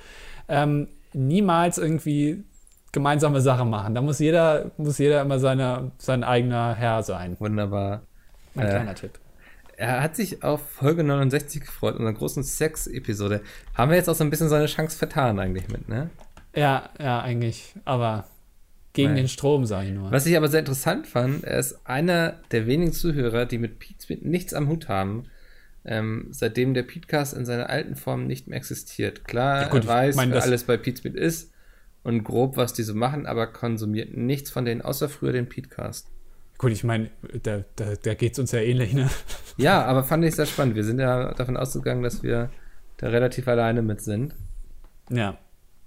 ähm, niemals irgendwie gemeinsame Sachen machen. Da muss jeder, muss jeder immer seine, sein eigener Herr sein. Wunderbar. Mein äh, kleiner Tipp. Er hat sich auf Folge 69 gefreut, unserer großen Sex-Episode. Haben wir jetzt auch so ein bisschen seine Chance vertan eigentlich mit, ne? Ja, ja, eigentlich. Aber gegen Nein. den Strom, sage ich nur. Was ich aber sehr interessant fand, er ist einer der wenigen Zuhörer, die mit Pete nichts am Hut haben, ähm, seitdem der Petecast in seiner alten Form nicht mehr existiert. Klar, ja, gut, er weiß, mein, wer alles bei Pete ist und grob, was die so machen, aber konsumiert nichts von denen, außer früher den Petecast. Gut, ich meine, da, da, da geht es uns ja ähnlich, ne? Ja, aber fand ich sehr spannend. Wir sind ja davon ausgegangen, dass wir da relativ alleine mit sind. Ja.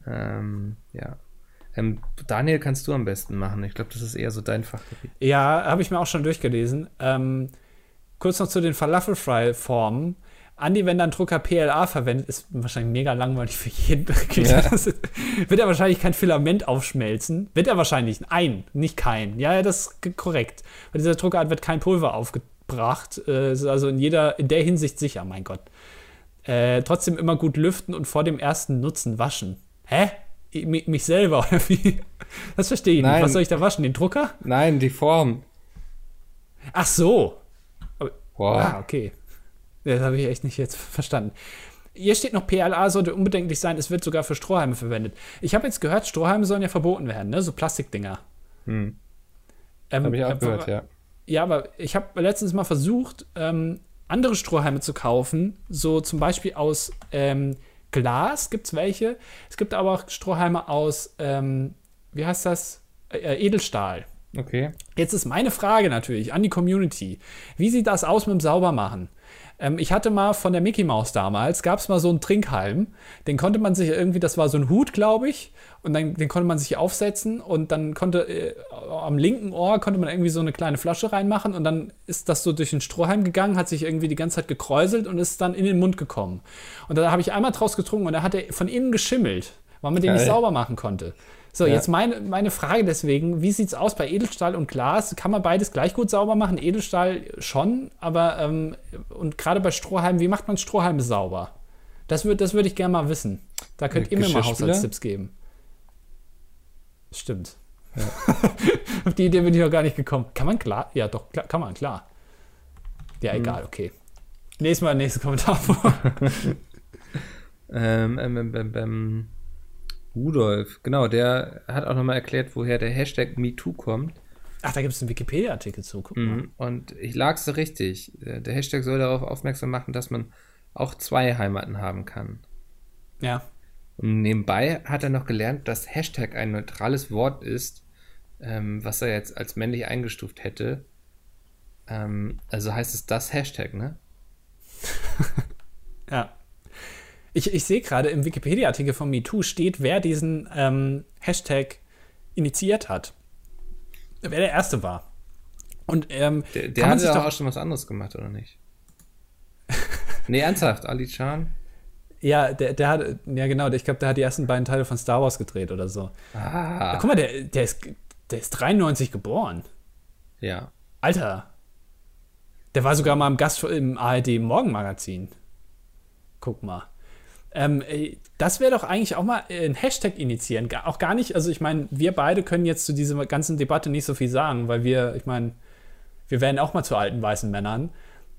Ähm, ja. Ähm, Daniel, kannst du am besten machen. Ich glaube, das ist eher so dein Fachgebiet. Ja, habe ich mir auch schon durchgelesen. Ähm, kurz noch zu den Falafel-Fry-Formen. Andi, wenn dann Drucker PLA verwendet, ist wahrscheinlich mega langweilig für jeden. Ja. wird er wahrscheinlich kein Filament aufschmelzen. Wird er wahrscheinlich. Ein, nicht kein. Ja, das ist korrekt. Bei dieser Druckerart wird kein Pulver aufgebracht. Äh, ist also in jeder, in der Hinsicht sicher, mein Gott. Äh, trotzdem immer gut lüften und vor dem ersten Nutzen waschen. Hä? Mich selber oder wie? Das verstehe ich Nein. nicht. Was soll ich da waschen? Den Drucker? Nein, die Form. Ach so. Wow. Ah, okay. Das habe ich echt nicht jetzt verstanden. Hier steht noch, PLA sollte unbedenklich sein, es wird sogar für Strohhalme verwendet. Ich habe jetzt gehört, Strohhalme sollen ja verboten werden, ne? So Plastikdinger. Hm. Ähm, habe ich auch äh, gehört, ja. Ja, aber ich habe letztens mal versucht, ähm, andere Strohhalme zu kaufen, so zum Beispiel aus ähm, Glas gibt es welche. Es gibt aber auch Strohhalme aus, ähm, wie heißt das? Äh, Edelstahl. Okay. Jetzt ist meine Frage natürlich an die Community. Wie sieht das aus mit dem Saubermachen? Ähm, ich hatte mal von der Mickey Mouse damals, gab es mal so einen Trinkhalm. Den konnte man sich irgendwie, das war so ein Hut, glaube ich. Und dann, den konnte man sich aufsetzen und dann konnte äh, am linken Ohr konnte man irgendwie so eine kleine Flasche reinmachen und dann ist das so durch den Strohhalm gegangen, hat sich irgendwie die ganze Zeit gekräuselt und ist dann in den Mund gekommen. Und da habe ich einmal draus getrunken und da hat er von innen geschimmelt, weil man den Geil. nicht sauber machen konnte. So, ja. jetzt meine, meine Frage deswegen, wie sieht es aus bei Edelstahl und Glas? Kann man beides gleich gut sauber machen? Edelstahl schon, aber ähm, und gerade bei Strohhalmen, wie macht man Strohhalme sauber? Das, würd, das würde ich gerne mal wissen. Da könnt ihr mir mal Haushaltstipps geben. Stimmt. Ja. Auf die Idee bin ich noch gar nicht gekommen. Kann man klar? Ja, doch, klar, kann man, klar. Ja, hm. egal, okay. Nächstes Mal, nächstes Kommentar vor. ähm, ähm, ähm, ähm, Rudolf, genau, der hat auch nochmal erklärt, woher der Hashtag MeToo kommt. Ach, da gibt es einen Wikipedia-Artikel zu. Guck mal. Mhm. Und ich lag so richtig. Der Hashtag soll darauf aufmerksam machen, dass man auch zwei Heimaten haben kann. Ja. Und nebenbei hat er noch gelernt, dass Hashtag ein neutrales Wort ist, ähm, was er jetzt als männlich eingestuft hätte. Ähm, also heißt es das Hashtag, ne? ja. Ich, ich sehe gerade im Wikipedia-Artikel von MeToo steht, wer diesen ähm, Hashtag initiiert hat. Wer der Erste war. Und ähm, der, der hat doch auch schon was anderes gemacht, oder nicht? nee, ernsthaft, Ali Chan? Ja, der, der hat, ja genau, ich glaube, der hat die ersten beiden Teile von Star Wars gedreht oder so. Ah. guck mal, der, der, ist, der ist 93 geboren. Ja. Alter. Der war sogar mal im Gast im ARD Morgenmagazin. Guck mal. Ähm, das wäre doch eigentlich auch mal ein Hashtag initiieren. Auch gar nicht, also ich meine, wir beide können jetzt zu dieser ganzen Debatte nicht so viel sagen, weil wir, ich meine, wir werden auch mal zu alten weißen Männern.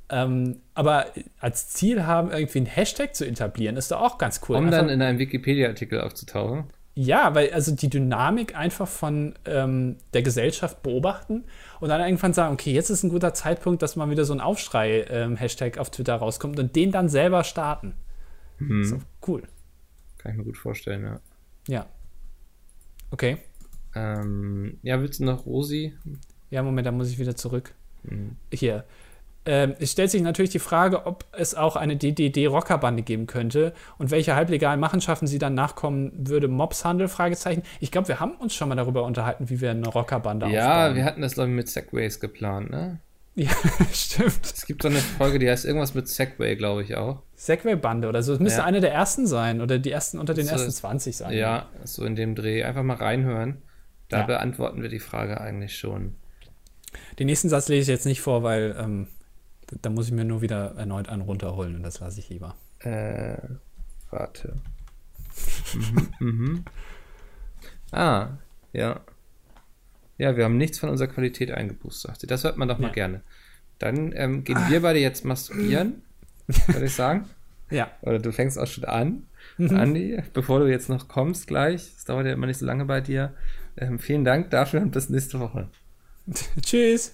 Ähm, aber als Ziel haben, irgendwie einen Hashtag zu etablieren, ist doch auch ganz cool. Um Einfach, dann in einem Wikipedia-Artikel aufzutauchen. Ja, weil also die Dynamik einfach von ähm, der Gesellschaft beobachten und dann irgendwann sagen, okay, jetzt ist ein guter Zeitpunkt, dass mal wieder so ein Aufschrei-Hashtag ähm, auf Twitter rauskommt und den dann selber starten. Hm. So, cool. Kann ich mir gut vorstellen, ja. Ja. Okay. Ähm, ja, willst du noch Rosi? Ja, Moment, da muss ich wieder zurück. Hm. Hier. Ähm, es stellt sich natürlich die Frage, ob es auch eine DDD-Rockerbande geben könnte und welche halblegalen Machenschaften sie dann nachkommen würde. Mobshandel? Fragezeichen. Ich glaube, wir haben uns schon mal darüber unterhalten, wie wir eine Rockerbande Ja, aufbauen. wir hatten das, glaube ich, mit Segways geplant, ne? Ja, stimmt. Es gibt so eine Folge, die heißt irgendwas mit Segway, glaube ich auch. Segway-Bande oder so. Es müsste Ja. eine der ersten sein oder die ersten unter den So ersten ist- 20 sein. Ja, so in dem Dreh. Einfach mal reinhören. Da Ja. beantworten wir die Frage eigentlich schon. Den nächsten Satz lese ich jetzt nicht vor, weil ähm, da- da muss ich mir nur wieder erneut einen runterholen und das lasse ich lieber. Äh, warte. mhm, mhm. Ah, ja. Ja, wir haben nichts von unserer Qualität eingebußt, sagt sie. Das hört man doch mal Ja. gerne. Dann ähm, gehen wir beide jetzt masturbieren, würde ich sagen. Ja. Oder du fängst auch schon an, Mhm. Andi, bevor du jetzt noch kommst gleich. Es dauert ja immer nicht so lange bei dir. Ähm, vielen Dank dafür und bis nächste Woche. Tschüss.